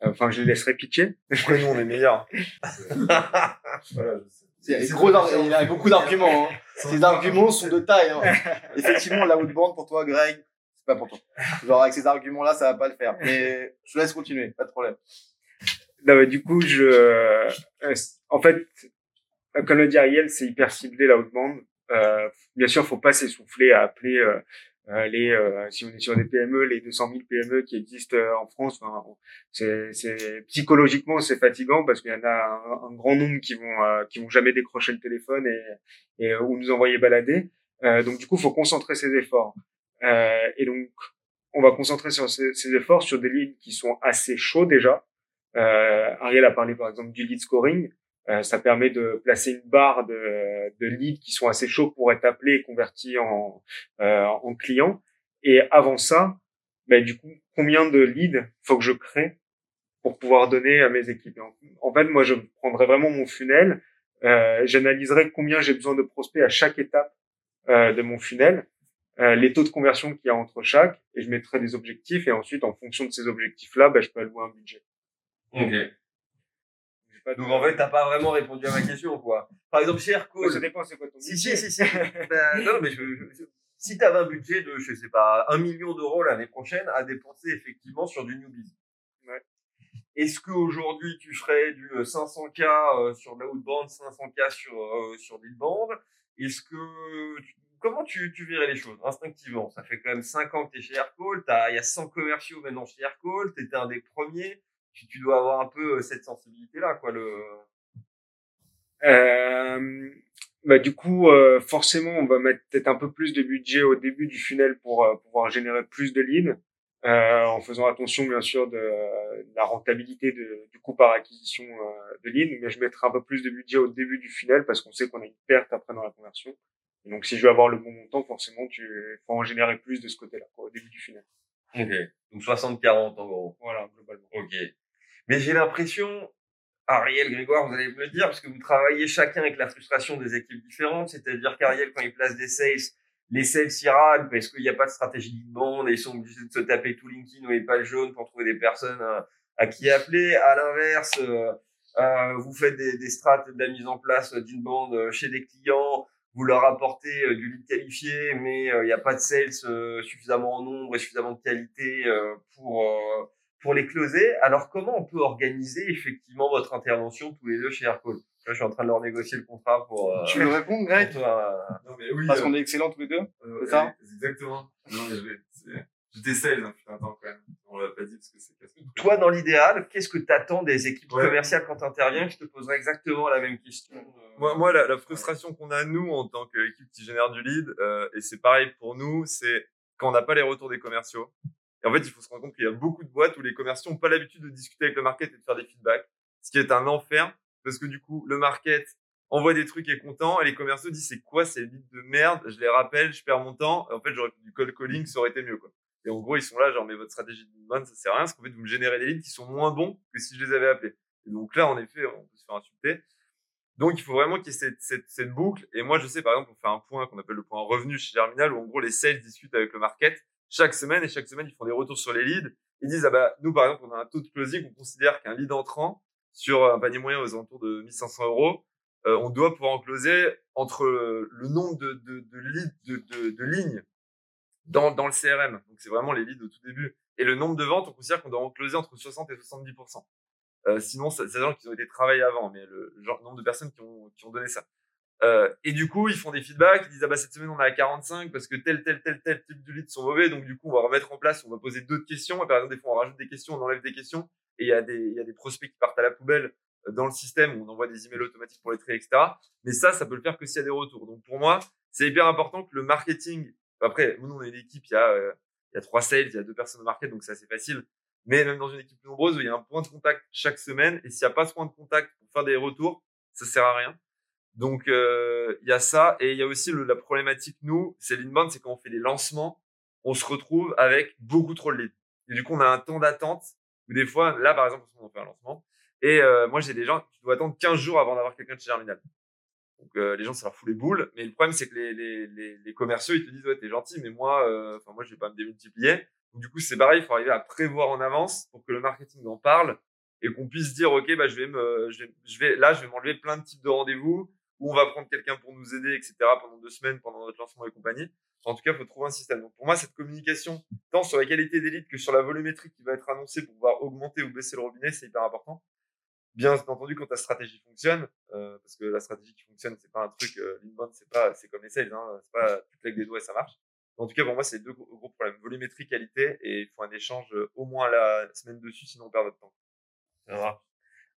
Enfin, je les laisserai pitcher. Après, nous, on est meilleurs? voilà, je sais. C'est gros, il a beaucoup d'arguments. Hein. Ces arguments sont de taille. Hein. Effectivement, la outbound pour toi, Greg, c'est pas pour toi. Genre avec ces arguments-là, ça va pas le faire. Mais je te laisse continuer, pas de problème. Non, mais du coup, je, euh, en fait, comme le dit Ariel, c'est hyper ciblé la haute bande. Euh, bien sûr, faut pas s'essouffler à appeler euh, les, euh, si on est sur des PME, les 200 000 PME qui existent euh, en France. Enfin, c'est, psychologiquement c'est fatigant parce qu'il y en a un, grand nombre qui vont, euh, qui vont jamais décrocher le téléphone et, et ou nous envoyer balader. Donc du coup, faut concentrer ses efforts. Et donc, on va concentrer sur ces, efforts sur des leads qui sont assez chauds déjà. Euh, Ariel a parlé par exemple du lead scoring. Euh, ça permet de placer une barre de, de leads qui sont assez chauds pour être appelés et convertis en, euh, en clients. Et avant ça, ben, du coup, combien de leads faut que je crée pour pouvoir donner à mes équipes? En, fait, moi, je prendrais vraiment mon funnel, euh, j'analyserai combien j'ai besoin de prospects à chaque étape euh, de mon funnel, euh, les taux de conversion qu'il y a entre chaque, et je mettrai des objectifs. Et ensuite, en fonction de ces objectifs-là, ben, je peux allouer un budget. Ok. Pas Donc en fait, t'as pas vraiment répondu à ma question, quoi. Par exemple, chez Aircall, ça dépend, c'est quoi ton budget. si, si, si. Ben, non, mais je, je- si tu avais un budget de, je sais pas, un million d'euros l'année prochaine à dépenser effectivement sur du newbies. Ouais. Est-ce qu'aujourd'hui tu ferais du euh, 500K euh, sur de la outbound, 500K sur, euh, sur l'inbound? Est-ce que, tu- comment tu, tu verrais les choses instinctivement? Ça fait quand même 5 ans que tu es chez Aircall, t'as- il y a 100 commerciaux maintenant chez Aircall, tu étais un des premiers. Tu, tu dois avoir un peu cette sensibilité-là, quoi. Le... Euh, bah, du coup, euh, forcément, on va mettre peut-être un peu plus de budget au début du funnel pour euh, pouvoir générer plus de leads, euh, en faisant attention bien sûr de, de la rentabilité de, du coût par acquisition de leads. Mais je mettrai un peu plus de budget au début du funnel parce qu'on sait qu'on a une perte après dans la conversion. Et donc, si je veux avoir le bon montant, forcément, tu faut en générer plus de ce côté-là, quoi, au début du funnel. Ok. Donc 60-40 en gros. Voilà, globalement. Ok. Mais j'ai l'impression, Ariel, Grégoire, vous allez me le dire, parce que vous travaillez chacun avec la frustration des équipes différentes. C'est-à-dire qu'Ariel, quand il place des sales, les sales y râlent parce qu'il n'y a pas de stratégie de bande et ils sont obligés de se taper tout LinkedIn ou les pages jaunes pour trouver des personnes à, qui appeler. À l'inverse, euh, euh, vous faites des, des strates de la mise en place d'une bande chez des clients, vous leur apportez euh, du lead qualifié, mais euh, il n'y a pas de sales euh, suffisamment en nombre et suffisamment de qualité euh, pour euh, pour les closer. Alors, comment on peut organiser effectivement votre intervention tous les deux chez Aircall? Là, je suis en train de leur négocier le contrat pour. Euh, Tu veux répondre, Greg? pour toi, Non, mais oui. Parce euh, qu'on est excellents tous les deux. euh, c'est ça? Exactement. Non, mais je vais- J'étais sales, hein, putain, attends, quand même. On l'a pas dit parce que c'est casse toi, dans l'idéal, qu'est-ce que tu attends des équipes Ouais. commerciales quand tu interviens Je te poserai exactement la même question. euh, Moi, moi la, la frustration qu'on a, nous, en tant qu'équipe qui génère du lead, euh, et c'est pareil pour nous, c'est quand on n'a pas les retours des commerciaux. Et en fait, il faut se rendre compte qu'il y a beaucoup de boîtes où les commerciaux n'ont pas l'habitude de discuter avec le market et de faire des feedbacks, ce qui est un enfer, parce que du coup, le market envoie des trucs et est content, et les commerciaux disent c'est quoi ces leads de merde, je les rappelle, je perds mon temps, en fait, j'aurais du cold calling, ça aurait été mieux, quoi. Et en gros, ils sont là, genre, mais votre stratégie de bonne, ça sert à rien, parce qu'en fait, vous me générez des leads qui sont moins bons que si je les avais appelés. Et donc là, en effet, on peut se faire insulter. Donc, il faut vraiment qu'il y ait cette, cette, cette boucle. Et moi, je sais, par exemple, on fait un point qu'on appelle le point revenu chez Germinal, où en gros, les sales discutent avec le market chaque semaine, et chaque semaine, ils font des retours sur les leads. Ils disent, ah bah, nous, par exemple, on a un taux de closing, on considère qu'un lead entrant sur un panier moyen aux alentours de 1500 euros, euh, on doit pouvoir en closer entre le nombre de, de, de leads, de, de, lignes dans, dans le CRM. Donc, c'est vraiment les leads au tout début. Et le nombre de ventes, on considère qu'on doit en closer entre 60 et 70%. Euh, sinon, c'est des gens qui ont été travaillés avant, mais le, le genre, nombre de personnes qui ont, qui ont donné ça. Euh, et du coup, ils font des feedbacks, ils disent, ah bah, cette semaine, on est à 45 parce que tel, tel, tel, tel type de leads sont mauvais. Donc, du coup, on va remettre en place, on va poser d'autres questions. Par exemple, des fois, on rajoute des questions, on enlève des questions. Et il y a des, il y a des prospects qui partent à la poubelle euh, dans le système où on envoie des emails automatiques pour les trier, etc. Mais ça, ça peut le faire que s'il y a des retours. Donc, pour moi, c'est hyper important que le marketing, après, nous, on est une équipe, il y a, euh, il y a trois sales, il y a deux personnes au market, donc c'est assez facile. Mais même dans une équipe plus nombreuse il y a un point de contact chaque semaine, et s'il n'y a pas ce point de contact pour faire des retours, ça sert à rien. Donc euh, il y a ça, et il y a aussi le- la problématique nous, c'est l'inbound, c'est quand on fait des lancements, on se retrouve avec beaucoup trop de leads. Et du coup, on a un temps d'attente où des fois, là par exemple, on fait un lancement, et euh, moi j'ai des gens, tu dois attendre 15 jours avant d'avoir quelqu'un de chez Germinal. Donc euh, les gens, ça leur fout les boules, mais le problème c'est que les, les, les, les commerciaux, ils te disent ouais t'es gentil, mais moi, euh, enfin moi je vais pas me démultiplier. Donc, du coup, c'est pareil, il faut arriver à prévoir en avance pour que le marketing en parle et qu'on puisse dire, OK, bah, je vais me, je vais, je vais, là, je vais m'enlever plein de types de rendez-vous où on va prendre quelqu'un pour nous aider, etc. pendant deux semaines, pendant notre lancement et compagnie. En tout cas, il faut trouver un système. Donc, pour moi, cette communication, tant sur la qualité des leads que sur la volumétrie qui va être annoncée pour pouvoir augmenter ou baisser le robinet, c'est hyper important. Bien entendu, quand ta stratégie fonctionne, euh, parce que la stratégie qui fonctionne, c'est pas un truc, euh, l'inbound, c'est pas, c'est comme les sales, hein, c'est pas tu claques des doigts et ça marche. En tout cas, pour moi, c'est deux gros, problèmes. Volumétrie, qualité, et il faut un échange euh, au moins la semaine dessus, sinon on perd notre temps.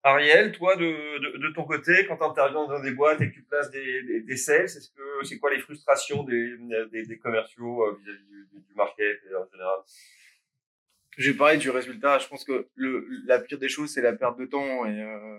Ariel, toi, de, de, de ton côté, quand tu interviens dans des boîtes et que tu places des, des, des sales, est-ce que c'est quoi les frustrations des, des, des commerciaux euh, vis-à-vis du, du market et en général? Je vais parler du résultat. Je pense que le, la pire des choses, c'est la perte de temps et, euh,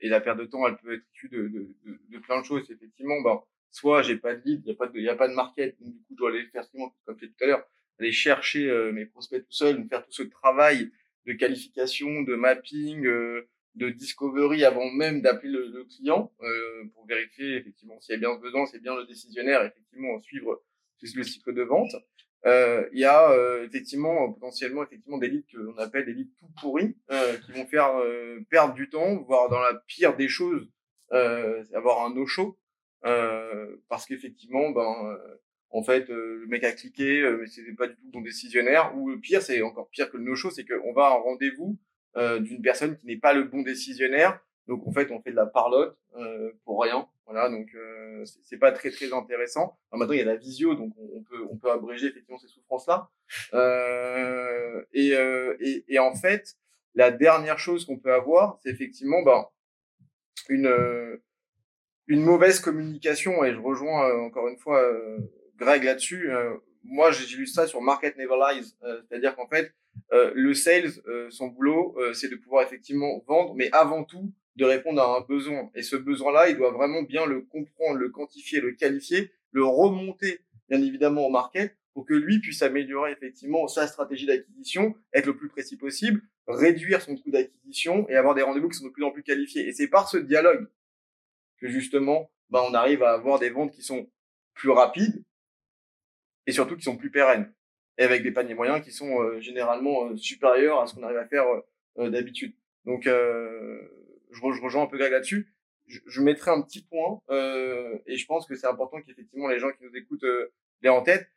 et la perte de temps, elle peut être issue de, de, de, plein de choses. Effectivement, ben, soit j'ai pas de lead, il y a pas de, y a pas de market, donc du coup, je dois aller faire comme je disais tout à l'heure, aller chercher euh, mes prospects tout seul, faire tout ce travail de qualification, de mapping. Euh, de discovery avant même d'appeler le, le, client euh, pour vérifier effectivement s'il y a bien besoin, c'est bien le décisionnaire, effectivement suivre le cycle de vente. Euh, il y a euh, effectivement potentiellement effectivement des leads qu'on appelle des leads tout pourris euh, qui vont faire euh, perdre du temps, voire dans la pire des choses, avoir un no-show parce qu'effectivement ben en fait le mec a cliqué mais c'était pas du tout bon décisionnaire ou le pire c'est encore pire que le no-show c'est qu'on va à un rendez-vous euh, d'une personne qui n'est pas le bon décisionnaire. Donc en fait, on fait de la parlotte euh, pour rien. Voilà, donc euh, c'est pas très très intéressant. Alors, maintenant, il y a la visio, donc on, peut on peut abréger effectivement ces souffrances-là. Euh, et, euh, et, et en fait, la dernière chose qu'on peut avoir, c'est effectivement ben, une une mauvaise communication. Et je rejoins encore une fois Greg là-dessus. moi, j'ai lu ça sur Market Never Lies, c'est-à-dire qu'en fait, euh, le sales, euh, son boulot, euh, c'est de pouvoir effectivement vendre, mais avant tout de répondre à un besoin. Et ce besoin-là, il doit vraiment bien le comprendre, le quantifier, le qualifier, le remonter, bien évidemment, au market pour que lui puisse améliorer effectivement sa stratégie d'acquisition, être le plus précis possible, réduire son coût d'acquisition et avoir des rendez-vous qui sont de plus en plus qualifiés. Et c'est par ce dialogue que justement, bah, on arrive à avoir des ventes qui sont plus rapides et surtout qui sont plus pérennes et avec des paniers moyens qui sont euh, généralement euh, supérieurs à ce qu'on arrive à faire euh, d'habitude. Donc, je, je, rejoins un peu Greg là-dessus. Je, je, mettrai un petit point, et je pense que c'est important qu'effectivement les gens qui nous écoutent l'aient en tête.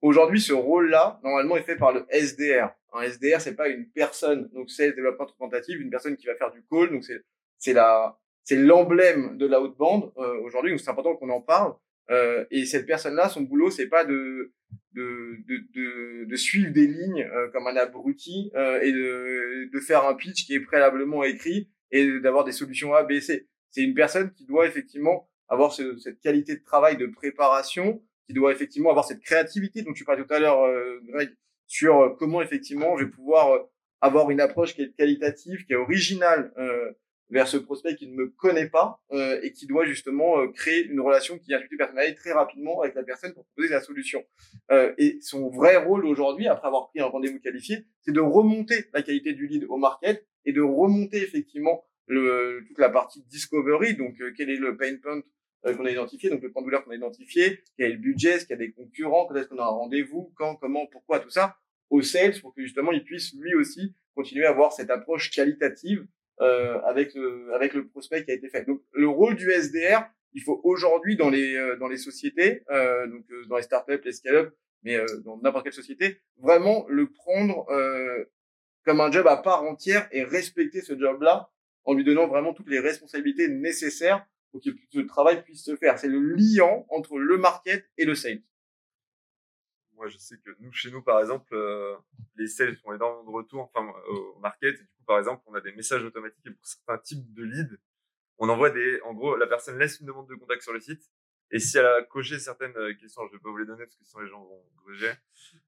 Aujourd'hui, ce rôle-là, normalement, est fait par le SDR. Un SDR, c'est pas une personne, donc c'est le développement tentative, une personne qui va faire du call, donc c'est c'est la c'est l'emblème de la haute bande euh, aujourd'hui, donc c'est important qu'on en parle. Euh, et cette personne-là, son boulot, c'est pas de de, de, de, suivre des lignes euh, comme un abruti euh, et de, de faire un pitch qui est préalablement écrit et d'avoir des solutions A, B, C. C'est une personne qui doit effectivement avoir ce, cette qualité de travail de préparation, qui doit effectivement avoir cette créativité dont tu parlais tout à l'heure, euh, Greg, sur comment effectivement je vais pouvoir avoir une approche qui est qualitative, qui est originale vers ce prospect qui ne me connaît pas euh, et qui doit justement euh, créer une relation qui est personnelle très rapidement avec la personne pour proposer la solution. Euh, et son vrai rôle aujourd'hui, après avoir pris un rendez-vous qualifié, c'est de remonter la qualité du lead au market et de remonter effectivement le, toute la partie discovery, donc euh, quel est le pain point euh, qu'on a identifié, donc le point de douleur qu'on a identifié, quel est le budget, est-ce qu'il y a des concurrents, quand est-ce qu'on a un rendez-vous, quand, comment, pourquoi, tout ça, au sales pour que justement il puisse lui aussi continuer à avoir cette approche qualitative euh, avec le, avec le prospect qui a été fait. Donc le rôle du SDR, il faut aujourd'hui dans les euh, dans les sociétés, euh, donc euh, dans les startups, les scale-up, mais euh, dans n'importe quelle société, vraiment le prendre comme un job à part entière et respecter ce job-là en lui donnant vraiment toutes les responsabilités nécessaires pour que ce travail puisse se faire. C'est le liant entre le market et le sales. Moi, je sais que nous, chez nous, par exemple, les sales font énormément de retours enfin, au market. Et par exemple, on a des messages automatiques et pour certains types de leads, on envoie des, en gros, la personne laisse une demande de contact sur le site. Et si elle a coché certaines euh, questions, je vais pas vous les donner parce que sinon les gens vont gruger,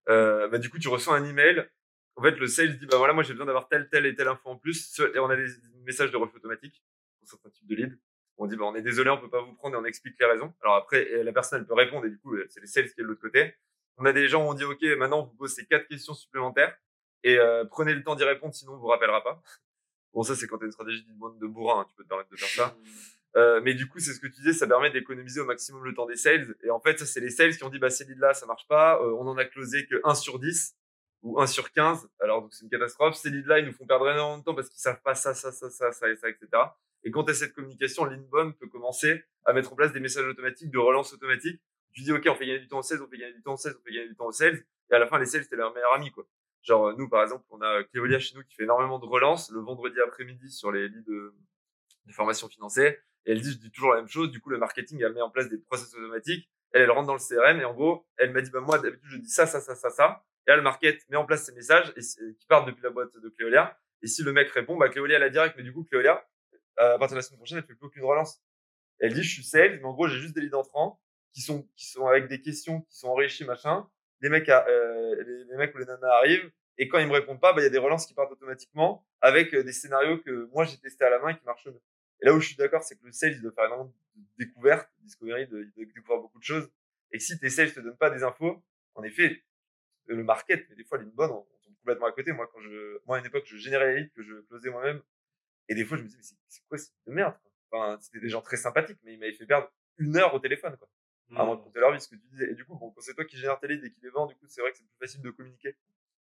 euh, bah, du coup, tu reçois un email. En fait, le sales dit, bah voilà, moi, j'ai besoin d'avoir telle, telle et telle info en plus. Et on a des messages de refus automatique pour certains types de leads. On dit, bah, on est désolé, on peut pas vous prendre et on explique les raisons. Alors après, la personne, elle peut répondre et du coup, c'est les sales qui est de l'autre côté. On a des gens on dit, OK, maintenant, on vous pose ces quatre questions supplémentaires. Et euh, prenez le temps d'y répondre, sinon on vous rappellera pas. Bon, ça, c'est quand tu as une stratégie de bourrin, hein, tu peux te permettre de faire ça. Euh, mais du coup, c'est ce que tu disais, ça permet d'économiser au maximum le temps des sales. Et en fait, ça, c'est les sales qui ont dit, bah, ces leads-là, ça marche pas. Euh, on en a closé que 1 sur 10. ou 1 sur 15. Alors, donc, c'est une catastrophe. Ces leads-là, ils nous font perdre énormément de temps parce qu'ils savent pas ça, ça, ça, ça, ça et ça, etc. Et quand as cette communication, l'inbound peut commencer à mettre en place des messages automatiques de relance automatique. Tu dis, OK, on fait gagner du temps au 16, on fait gagner du temps au 16, on fait gagner du temps au 16. Et à la fin, les sales, c'était leur meilleur ami, quoi. Genre, nous, par exemple, on a Cléolia chez nous qui fait énormément de relances le vendredi après-midi sur les leads de, de formation financière. Et elle dit, je dis toujours la même chose. Du coup, le marketing, elle met en place des process automatiques. Elle, elle rentre dans le CRM et en gros, elle m'a dit, bah, moi, d'habitude, je dis ça, ça, ça, ça, ça. Et là, le market met en place ces messages et, qui partent depuis la boîte de Cléolia. Et si le mec répond, bah, Cléolia, elle a direct, mais du coup, Cléolia, à partir de la semaine prochaine, elle fait plus aucune relance. Elle dit, je suis sales, mais en gros, j'ai juste des leads entrants qui sont, qui sont avec des questions qui sont enrichies, machin. Les mecs, euh, les, mecs ou les nanas arrivent. Et quand ils me répondent pas, bah, il y a des relances qui partent automatiquement avec euh, des scénarios que moi, j'ai testé à la main et qui marchent. Et là où je suis d'accord, c'est que le sales, il doit faire énormément de découvertes, discovery, il doit découvrir beaucoup de choses. Et si tes sales te donnent pas des infos, en effet, le market, mais des fois, l'inbound, on, on tombe complètement à côté. Moi, quand je, moi, à une époque, je générais les leads que je closais moi-même. Et des fois, je me disais, mais c'est quoi cette de merde, quoi? Enfin, c'était des gens très sympathiques, mais ils m'avaient fait perdre une heure au téléphone, quoi. Avant de mmh. compter leur vie, ce que tu disais. Et du coup, bon, quand c'est toi qui génères tes leads et qui les vends, du coup, c'est vrai que c'est plus facile de communiquer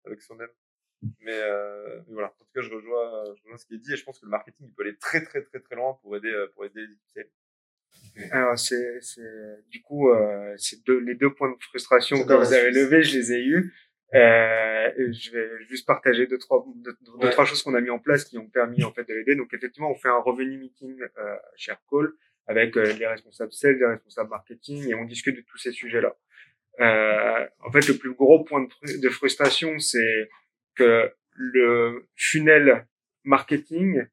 avec soi-même. Mais, euh, mais, voilà. En tout cas, je rejoins, je rejoins ce qui est dit et je pense que le marketing, il peut aller très, très, très, très loin pour aider, euh, pour aider les équipes Alors, c'est, c'est, du coup, euh, c'est deux, les deux points de frustration que vous avez levés, je les ai eus. Euh, je vais juste partager deux trois deux, deux trois choses qu'on a mis en place qui ont permis en fait de l'aider. Donc effectivement, on fait un revenu meeting euh, chez Aircall avec euh, les responsables sales, les responsables marketing et on discute de tous ces sujets-là. Euh, en fait, le plus gros point de, frustration, c'est que le funnel marketing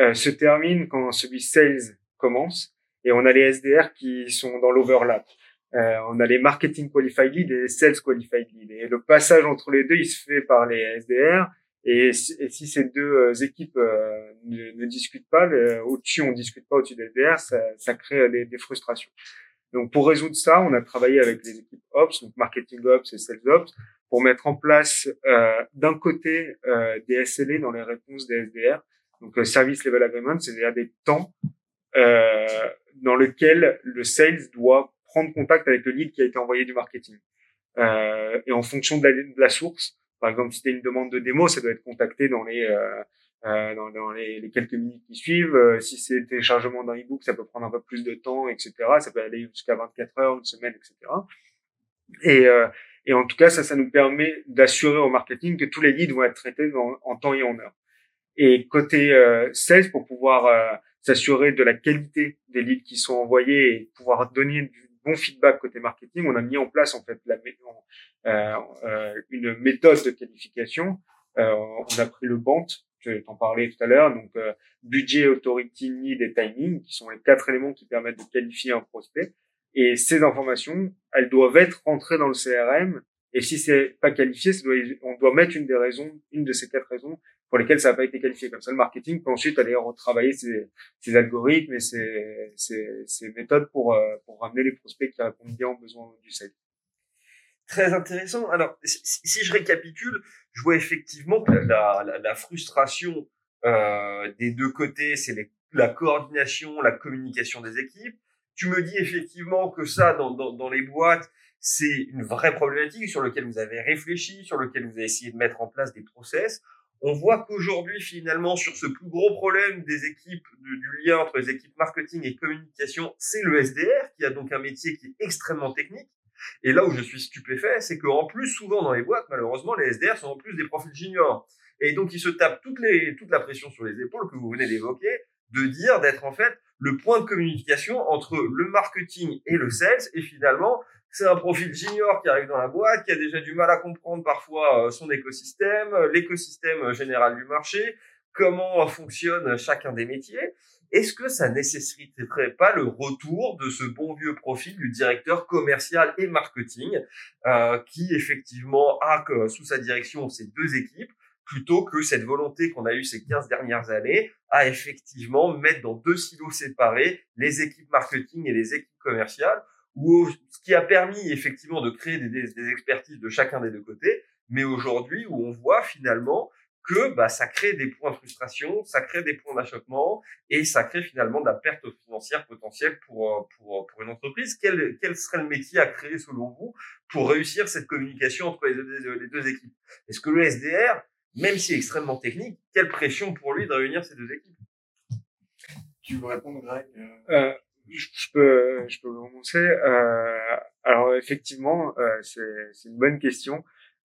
euh, se termine quand celui sales commence et on a les SDR qui sont dans l'overlap. Euh, on a les marketing qualified lead et les sales qualified lead. Et le passage entre les deux, il se fait par les SDR. Et, si ces deux euh, équipes euh, ne, discutent pas, au-dessus on discute pas au-dessus des SDR, ça, ça crée des, des, frustrations. Donc pour résoudre ça, on a travaillé avec les équipes Ops, donc marketing Ops et Sales Ops, pour mettre en place d'un côté des SLA dans les réponses des SDR, donc Service Level Agreement, c'est-à-dire des temps dans lesquels le sales doit prendre contact avec le lead qui a été envoyé du marketing. Euh, et en fonction de la, de la source, par exemple, si tu une demande de démo, ça doit être contacté dans les euh, euh, dans, dans les, les, quelques minutes qui suivent. Euh, si c'est téléchargement d'un ebook, ça peut prendre un peu plus de temps, etc. Ça peut aller jusqu'à 24 heures, une semaine, etc. Et, euh, et en tout cas, ça, ça nous permet d'assurer au marketing que tous les leads vont être traités en, temps et en heure. Et côté euh, sales, pour pouvoir euh, s'assurer de la qualité des leads qui sont envoyés et pouvoir donner du, bon feedback côté marketing, on a mis en place en fait la, euh, euh, une méthode de qualification. Euh, on a pris le BANT, je t'en parlais tout à l'heure, donc euh, budget, authority, need et timing, qui sont les quatre éléments qui permettent de qualifier un prospect. Et ces informations, elles doivent être rentrées dans le CRM. Et si c'est pas qualifié, on doit mettre une des raisons, une de ces quatre raisons pour lesquels ça n'a pas été qualifié. Comme ça, le marketing peut ensuite aller retravailler ses, algorithmes et ses, méthodes pour, euh, pour ramener les prospects qui répondent bien aux du site. Très intéressant. Alors, si je récapitule, je vois effectivement que la, frustration euh, des deux côtés, c'est la coordination, la communication des équipes. Tu me dis effectivement que ça, dans les boîtes, c'est une vraie problématique sur laquelle vous avez réfléchi, sur laquelle vous avez essayé de mettre en place des process on voit qu'aujourd'hui, finalement, sur ce plus gros problème des équipes, du, lien entre les équipes marketing et communication, c'est le SDR, qui a donc un métier qui est extrêmement technique. Et là où je suis stupéfait, c'est qu'en plus, souvent dans les boîtes, malheureusement, les SDR sont en plus des profils juniors. Et donc, ils se tapent toutes les, toute la pression sur les épaules que vous venez d'évoquer, de dire d'être en fait le point de communication entre le marketing et le sales. Et finalement, c'est un profil junior qui arrive dans la boîte, qui a déjà du mal à comprendre parfois euh, son écosystème, euh, l'écosystème général du marché, comment fonctionne chacun des métiers. Est-ce que ça nécessiterait pas le retour de ce bon vieux profil du directeur commercial et marketing, euh, qui effectivement a sous sa direction ces deux équipes, plutôt que cette volonté qu'on a eue ces 15 dernières années à effectivement mettre dans deux silos séparés les équipes marketing et les équipes commerciales, ou ce qui a permis effectivement de créer des, des, expertises de chacun des deux côtés, mais aujourd'hui où on voit finalement que bah, ça crée des points de frustration, ça crée des points d'achoppement et ça crée finalement de la perte financière potentielle pour, pour, pour une entreprise. Quel, quel serait le métier à créer selon vous pour réussir cette communication entre les deux, les deux équipes? Est-ce que le SDR, même est extrêmement technique, quelle pression pour lui de réunir ces deux équipes? Tu veux répondre, Greg? Euh, je peux, je peux. Euh, alors effectivement, euh, c'est une bonne question.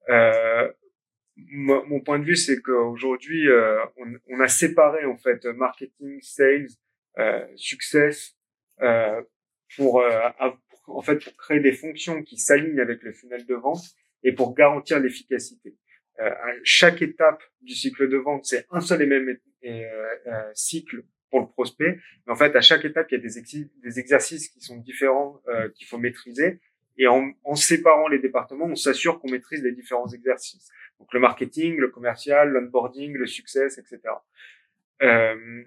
Euh, mon point de vue, c'est qu'aujourd'hui, euh, on, on, a séparé en fait marketing, sales, euh, success euh, pour, en fait pour créer des fonctions qui s'alignent avec le funnel de vente et pour garantir l'efficacité. à chaque étape du cycle de vente, c'est un seul et même cycle pour le prospect. Mais en fait, à chaque étape, il y a des, des exercices qui sont différents qu'il faut maîtriser et en, en séparant les départements, on s'assure qu'on maîtrise les différents exercices. Donc le marketing, le commercial, l'onboarding, le success, etc. Euh,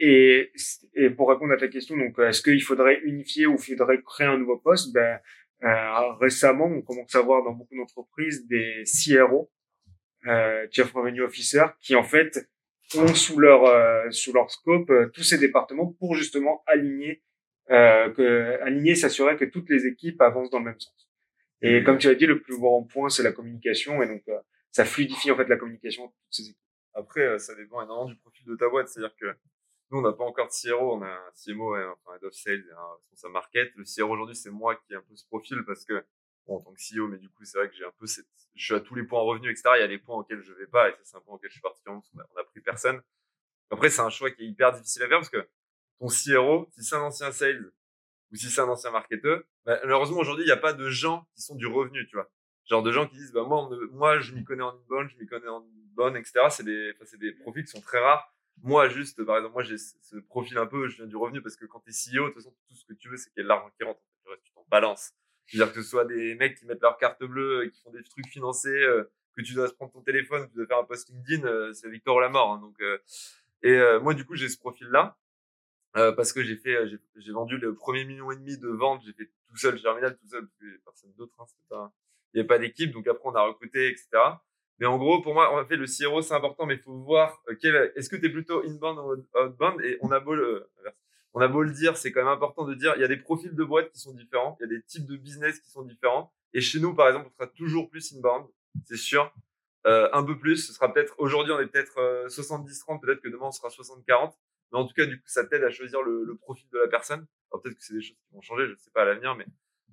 et, et, pour répondre à ta question, donc est-ce qu'il faudrait unifier ou faudrait créer un nouveau poste? Ben euh, récemment, on commence à voir dans beaucoup d'entreprises des CRO, euh, Chief Revenue Officer, qui en fait ont sous leur euh, sous leur scope euh, tous ces départements pour justement aligner euh, que, aligner, s'assurer que toutes les équipes avancent dans le même sens. Et comme tu as dit, le plus grand point, c'est la communication, et donc euh, ça fluidifie en fait la communication de toutes ces équipes. Après, euh, ça dépend énormément du profil de ta boîte, c'est-à-dire que nous, on n'a pas encore de CRO, on a un CMO, enfin, Head of Sales et un responsable market. Le CRO aujourd'hui, c'est moi qui ai un peu ce profil parce que, en tant que CEO, mais du coup, c'est vrai que j'ai un peu cette, je suis à tous les points revenus, etc. Il y a des points auxquels je vais pas, et ça, c'est un point auquel je suis particulièrement, on a, on a pris personne. Après, c'est un choix qui est hyper difficile à faire parce que ton CRO, si c'est un ancien sales ou si c'est un ancien marketeur, bah, malheureusement aujourd'hui il n'y a pas de gens qui sont du revenu, tu vois. Genre de gens qui disent bah moi moi je m'y connais en inbound, je m'y connais en bonne, etc. C'est des c'est des profils qui sont très rares. Moi juste par exemple moi j'ai ce profil un peu je viens du revenu parce que quand t'es CEO de toute façon tout ce que tu veux c'est qu'il y ait de l'argent qui rentre. Tu t'en balances. C'est-à-dire que ce soit des mecs qui mettent leur carte bleue, qui font des trucs financés, euh, que tu dois prendre ton téléphone, que tu dois faire un post LinkedIn, euh, c'est Victor ou la mort. Hein, donc euh, et moi du coup j'ai ce profil là euh, parce que j'ai fait, j'ai vendu le premier million et demi de ventes, j'ai fait tout seul Germinal, tout seul, personne d'autre, hein, il n'y avait pas d'équipe, donc après on a recruté, etc. Mais en gros, pour moi, on a fait le CRO, c'est important, mais il faut voir quel, est-ce que tu es plutôt inbound ou outbound, et on a beau le, on a beau le dire, c'est quand même important de dire, il y a des profils de boîtes qui sont différents, il y a des types de business qui sont différents, et chez nous, par exemple, on sera toujours plus inbound, c'est sûr. Euh, un peu plus, ce sera peut-être, aujourd'hui, on est peut-être 70-30, peut-être que demain, on sera 60-40. Mais en tout cas, du coup, ça t'aide à choisir le, le, profil de la personne. Alors peut-être que c'est des choses qui vont changer, je ne sais pas à l'avenir, mais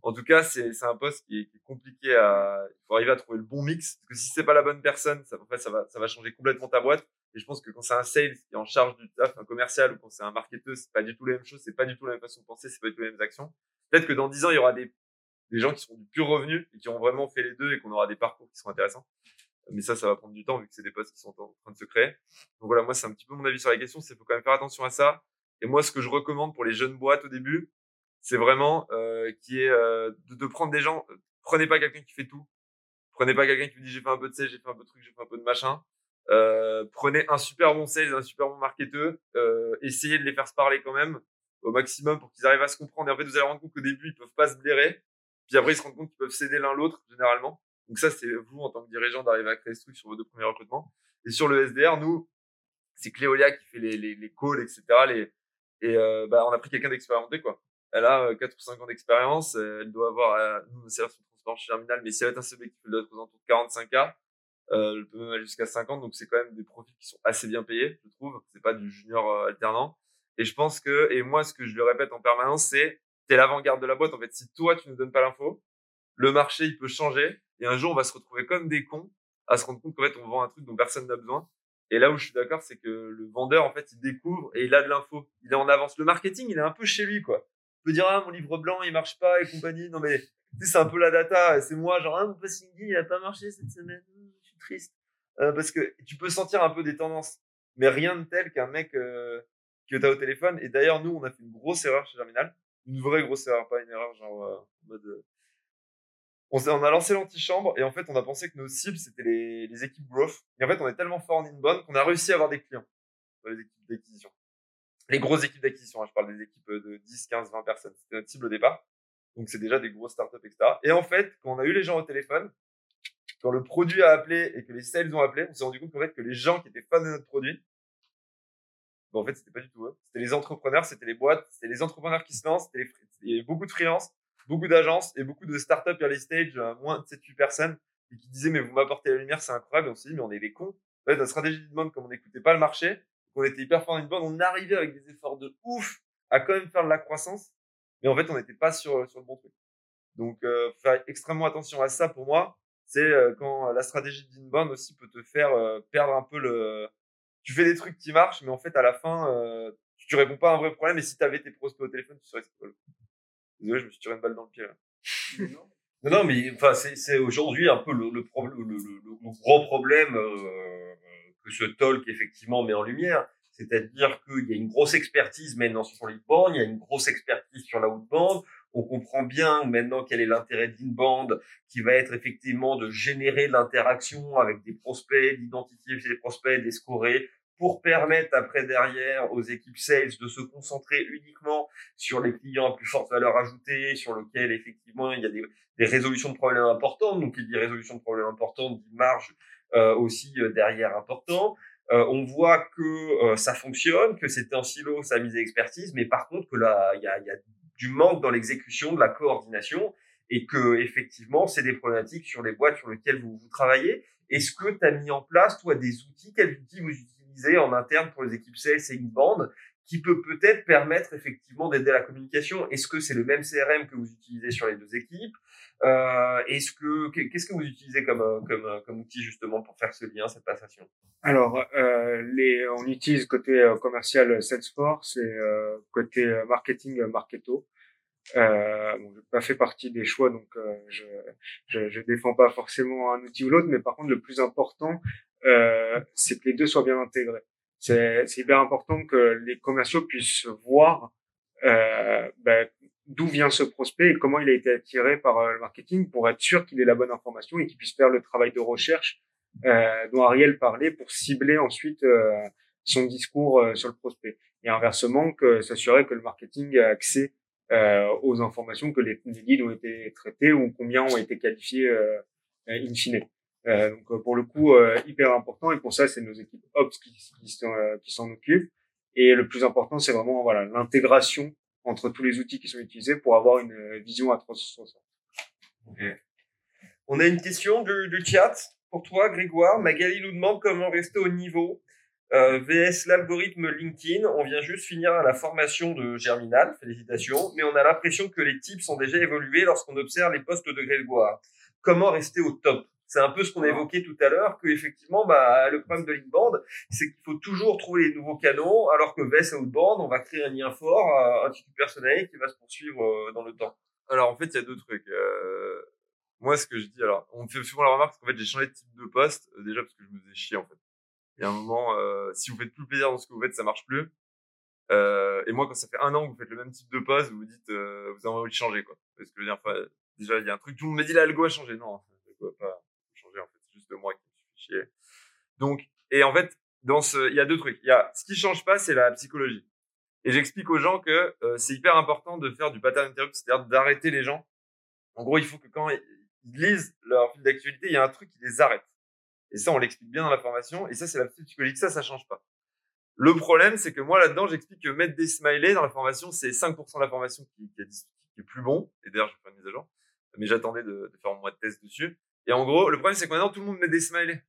en tout cas, c'est un poste qui est, compliqué à. Il faut arriver à trouver le bon mix. Parce que si c'est pas la bonne personne, ça va, ça va changer complètement ta boîte. Et je pense que quand c'est un sales qui est en charge du taf, un commercial, ou quand c'est un marketeur, c'est pas du tout la même chose, c'est pas du tout la même façon de penser, c'est pas du tout les mêmes actions. Peut-être que dans 10 ans, il y aura des, des gens qui seront du pur revenu et qui ont vraiment fait les deux et qu'on aura des parcours qui seront intéressants mais ça, ça va prendre du temps vu que c'est des postes qui sont en train de se créer. Donc voilà, moi, c'est un petit peu mon avis sur la question, c'est faut quand même faire attention à ça. Et moi, ce que je recommande pour les jeunes boîtes au début, c'est vraiment euh, qui est euh, de, de, prendre des gens. Prenez pas quelqu'un qui fait tout. Prenez pas quelqu'un qui vous dit j'ai fait un peu de sales, j'ai fait un peu de truc, j'ai fait un peu de machin. Euh, prenez un super bon sales, un super bon marketeur. Euh, essayez de les faire se parler quand même au maximum pour qu'ils arrivent à se comprendre. Et en fait, vous allez rendre compte qu'au début, ils peuvent pas se blairer. Puis après, ils se rendent compte qu'ils peuvent s'aider l'un l'autre généralement. Donc ça, c'est vous en tant que dirigeant d'arriver à créer ce truc sur vos deux premiers recrutements. Et sur le SDR, nous, c'est Cléolia qui fait les, les, les calls, etc. Les, et euh, bah, on a pris quelqu'un d'expérimenté, quoi. Elle a euh, 4 ou 5 ans d'expérience. Euh, elle doit avoir, euh, nous, c'est sur transport chez Terminal, mais si elle est un CB qui peut être aux alentours de 45K, euh, elle peut même aller jusqu'à 50. Donc c'est quand même des profils qui sont assez bien payés, je trouve. C'est pas du junior euh, alternant. Et je pense que, et moi, ce que je le répète en permanence, c'est, t'es l'avant-garde de la boîte. En fait, si toi, tu ne donnes pas l'info, le marché, il peut changer et un jour, on va se retrouver comme des cons à se rendre compte qu'en fait, on vend un truc dont personne n'a besoin. Et là où je suis d'accord, c'est que le vendeur, en fait, il découvre et il a de l'info. Il est en avance. Le marketing, il est un peu chez lui, quoi. Il peut dire, ah, mon livre blanc, il marche pas et compagnie. Non, mais, tu sais, c'est un peu la data. C'est moi, genre, ah, mon posting, il a pas marché cette semaine. Triste. Parce que tu peux sentir un peu des tendances. Mais rien de tel qu'un mec, euh, que t'as au téléphone. Et d'ailleurs, nous, on a fait une grosse erreur chez Germinal. Une vraie grosse erreur, pas une erreur, genre, en mode, on, a lancé l'antichambre et en fait, on a pensé que nos cibles, c'était les, les, équipes growth. Et en fait, on est tellement fort en inbound qu'on a réussi à avoir des clients dans les équipes d'acquisition. Les grosses équipes d'acquisition, hein, je parle des équipes de 10, 15, 20 personnes. C'était notre cible au départ. Donc, c'est déjà des grosses startups, etc. Et en fait, quand on a eu les gens au téléphone, quand le produit a appelé et que les sales ont appelé, on s'est rendu compte qu'en fait que les gens qui étaient fans de notre produit, bon, en fait, c'était pas du tout eux. C'était les entrepreneurs, c'était les boîtes, c'était les entrepreneurs qui se lancent, les, il y avait beaucoup de freelance, beaucoup d'agences et beaucoup de startups early stage, euh, moins de 7-8 personnes, et qui disaient, mais vous m'apportez la lumière, c'est incroyable. Et on s'est dit, mais on est des cons. En fait, notre stratégie de demande, comme on n'écoutait pas le marché, qu'on était hyper fort dans une bande, on arrivait avec des efforts de ouf à quand même faire de la croissance, mais en fait, on n'était pas sur, sur le bon truc. Donc, euh, faire extrêmement attention à ça pour moi, c'est euh, quand la stratégie d'inbound aussi peut te faire euh, perdre un peu le. Tu fais des trucs qui marchent, mais en fait, à la fin, euh, tu réponds pas à un vrai problème. Et si tu avais tes prospects au téléphone, tu serais. Désolé, je me suis tiré une balle dans le pied. Là. Non, non, mais enfin, c'est, c'est aujourd'hui un peu le, le, le, le, le gros problème euh, que ce talk effectivement met en lumière. C'est-à-dire qu'il y a une grosse expertise maintenant sur l'inbound, il y a une grosse expertise sur la outbound. On comprend bien maintenant quel est l'intérêt d'inbound, qui va être effectivement de générer l'interaction avec des prospects, d'identifier ces prospects, de les scorer, pour permettre après derrière aux équipes sales de se concentrer uniquement sur les clients à plus forte valeur ajoutée, sur lesquels effectivement il y a des, des résolutions de problèmes importantes. Donc il dit résolution de problèmes importantes, dit marge euh, aussi euh, derrière important. Euh, on voit que euh, ça fonctionne, que c'était en silo, ça a mis expertise, mais par contre que là il y a, y a du manque dans l'exécution, de la coordination, et que effectivement c'est des problématiques sur les boîtes sur lesquelles vous, travaillez. Est-ce que tu as mis en place toi des outils Quels outils vous utilisez en interne pour les équipes sales et bande qui peut peut-être permettre effectivement d'aider la communication? Est-ce que c'est le même CRM que vous utilisez sur les deux équipes? Euh, Est-ce que qu'est-ce que vous utilisez comme comme comme outil justement pour faire ce lien, cette passation? Alors, euh, les, on utilise côté euh, commercial Salesforce et euh, côté euh, marketing Marketo. Euh, bon, j'ai pas fait partie des choix, donc euh, je, je je défends pas forcément un outil ou l'autre, mais par contre le plus important, euh, c'est que les deux soient bien intégrés. C'est c'est hyper important que les commerciaux puissent voir euh, ben, d'où vient ce prospect et comment il a été attiré par euh, le marketing pour être sûr qu'il ait la bonne information et qu'il puisse faire le travail de recherche euh, dont Ariel parlait pour cibler ensuite euh, son discours euh, sur le prospect. Et inversement, que s'assurer que le marketing a accès euh, aux informations que les, les leads ont été traités ou combien ont été qualifiés euh, in fine. Donc pour le coup hyper important et pour ça c'est nos équipes ops qui, qui s'en occupent et le plus important c'est vraiment voilà l'intégration entre tous les outils qui sont utilisés pour avoir une euh, vision à 360. On a une question du, chat pour toi, Grégoire. Magali nous demande comment rester au niveau. Euh, VS l'algorithme LinkedIn. On vient juste finir la formation de Germinal. Félicitations. Mais on a l'impression que les types sont déjà évolués lorsqu'on observe les postes de Grégoire. Comment rester au top? C'est un peu ce qu'on a évoqué tout à l'heure, que effectivement, bah, le problème de l'inbound, c'est qu'il faut toujours trouver les nouveaux canaux, alors que VS outbound, on va créer un lien fort, euh, un titre personnel qui va se poursuivre euh, dans le temps. Alors en fait, il y a deux trucs. Euh, moi, ce que je dis, alors, on me fait souvent la remarque qu'en fait, j'ai changé de type de poste euh, déjà parce que je me faisais chier en fait. Il y a un moment, euh, si vous faites plus plaisir dans ce que vous faites, ça marche plus. Euh, et moi, quand ça fait un an que vous faites le même type de poste, vous vous dites, euh, vous avez envie de changer quoi. Parce que je veux dire, enfin, déjà, il y a un truc, tout le monde me dit l'algo a changé. Non, pas moi qui me suis chier. Donc, et en fait, dans ce, il y a deux trucs. Il y a ce qui change pas, c'est la psychologie. Et j'explique aux gens que euh, c'est hyper important de faire du pattern interrupt, c'est-à-dire d'arrêter les gens. En gros, il faut que quand ils lisent leur fil d'actualité, il y a un truc qui les arrête. Et ça, on l'explique bien dans la formation. Et ça, c'est la psychologie. Ça, ça change pas. Le problème, c'est que moi, là-dedans, j'explique que mettre des smileys dans la formation, c'est 5% de la formation qui, est, plus bon. Et d'ailleurs, je vais faire une mise à jour. Mais j'attendais de, de faire mon mois de test dessus. Et en gros, le problème, c'est que maintenant, tout le monde met des smileys.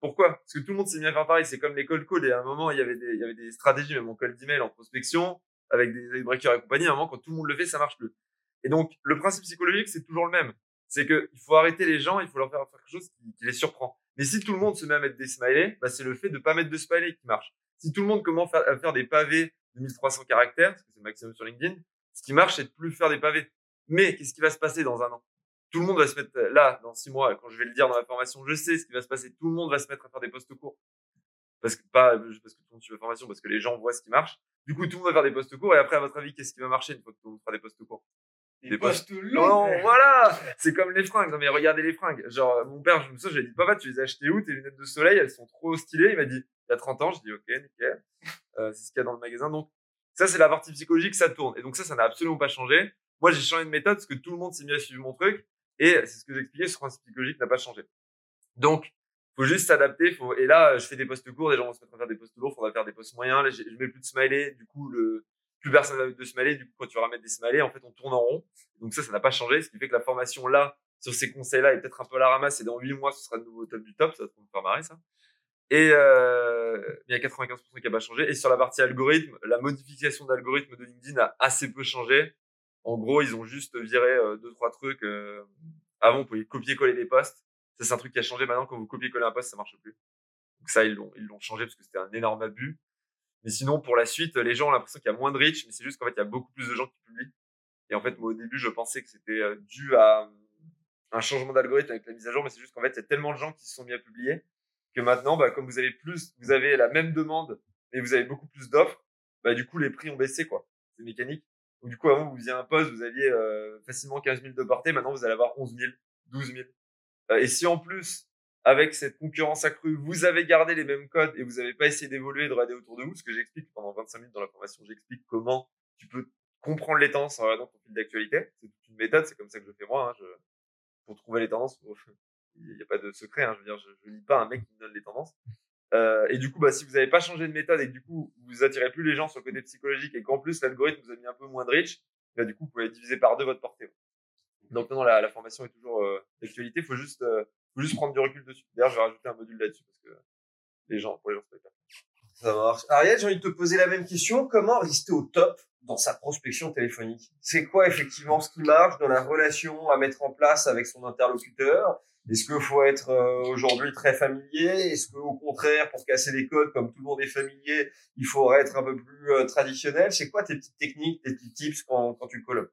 Pourquoi? Parce que tout le monde s'est mis à faire pareil. C'est comme les cold calls. Et à un moment, il y avait des, il y avait des stratégies, même en cold email, en prospection, avec des breakers et compagnie. À un moment, quand tout le monde le fait, ça marche plus. Et donc, le principe psychologique, c'est toujours le même. C'est que il faut arrêter les gens, il faut leur faire faire quelque chose qui, qui les surprend. Mais si tout le monde se met à mettre des smileys, bah, c'est le fait de pas mettre de smileys qui marche. Si tout le monde commence à faire des pavés de 1300 caractères, parce que c'est le maximum sur LinkedIn, ce qui marche, c'est de plus faire des pavés. Mais qu'est-ce qui va se passer dans un an? Tout le monde va se mettre là, dans six mois, quand je vais le dire dans la formation, je sais ce qui va se passer. Tout le monde va se mettre à faire des postes courts. Parce que pas parce que tout le monde suit la formation, parce que les gens voient ce qui marche. Du coup, tout le monde va faire des postes courts. Et après, à votre avis, qu'est-ce qui va marcher une fois que tout le monde fera des postes courts Des, Des postes Non, longs. voilà, c'est comme les fringues. Non mais regardez les fringues. Genre mon père, je me souviens, j'ai dit papa, tu les as achetées où tes lunettes de soleil? Elles sont trop stylées. Il m'a dit il y a 30 ans. Je dis ok, nickel. Euh, c'est ce qu'il y a dans le magasin. Donc ça c'est la partie psychologique, ça tourne. Et donc ça, ça n'a absolument pas changé. Moi, j'ai changé de méthode parce que tout le monde s'est mis à suivre mon truc. Et c'est ce que j'expliquais, ce principe psychologique n'a pas changé. Donc, faut juste s'adapter. Faut... Et là, je fais des postes courts, les gens vont se mettre à faire des postes lourds, faudra faire des postes moyens. Là, je je mets plus de smiley, du coup, le plus personne n'a de smiley. Du coup, quand tu vas mettre des smileys, en fait, on tourne en rond. Donc ça, ça n'a pas changé, ce qui fait que la formation là, sur ces conseils-là, est peut-être un peu à la ramasse. Et dans huit mois, ce sera de nouveau au top du top. Ça va me faire marrer, ça. Et euh, il y a 95% qui n'a pas changé. Et sur la partie algorithme, la modification d'algorithme de LinkedIn a assez peu changé. En gros, ils ont juste viré euh, deux trois trucs. Euh, avant, vous pouviez copier-coller des posts. Ça, c'est un truc qui a changé. Maintenant, quand vous copiez-coller un post, ça marche plus. Donc ça, ils l'ont ils l'ont changé parce que c'était un énorme abus. Mais sinon, pour la suite, les gens ont l'impression qu'il y a moins de reach, mais c'est juste qu'en fait, il y a beaucoup plus de gens qui publient. Et en fait, moi, au début, je pensais que c'était euh, dû à un changement d'algorithme avec la mise à jour, mais c'est juste qu'en fait, il y a tellement de gens qui se sont mis à publier que maintenant, bah, comme vous avez plus, vous avez la même demande, mais vous avez beaucoup plus d'offres, bah, du coup, les prix ont baissé, quoi. C'est mécanique. Donc, du coup, avant, vous faisiez un poste, vous aviez euh, facilement 15 000 de portée, maintenant, vous allez avoir 11 000, 12 000. Euh, et si en plus, avec cette concurrence accrue, vous avez gardé les mêmes codes et vous n'avez pas essayé d'évoluer, de regarder autour de vous, ce que j'explique pendant 25 minutes dans la formation, j'explique comment tu peux comprendre les tendances en regardant ton fil d'actualité. C'est une méthode, c'est comme ça que je fais moi. Hein. Je, pour trouver les tendances, il n'y a pas de secret. Hein. Je veux dire, je, je lis pas un mec qui me donne les tendances. Euh, et du coup, bah, si vous n'avez pas changé de méthode et que du coup, vous attirez plus les gens sur le côté psychologique et qu'en plus l'algorithme vous a mis un peu moins de reach, bah, du coup, vous pouvez diviser par deux votre portée. Donc non, la, la formation est toujours euh, d'actualité. Faut juste, euh, faut juste prendre du recul dessus. D'ailleurs, je vais rajouter un module là-dessus parce que les gens, pour les gens, c'est pas Ça marche. Ariel, j'ai envie de te poser la même question. Comment rester au top dans sa prospection téléphonique? C'est quoi effectivement ce qui marche dans la relation à mettre en place avec son interlocuteur? Est-ce qu'il faut être euh, aujourd'hui très familier? Est-ce qu'au contraire, pour casser les codes, comme tout le monde est familier, il faudrait être un peu plus euh, traditionnel? C'est quoi tes petites techniques, tes petits tips quand, quand tu colloques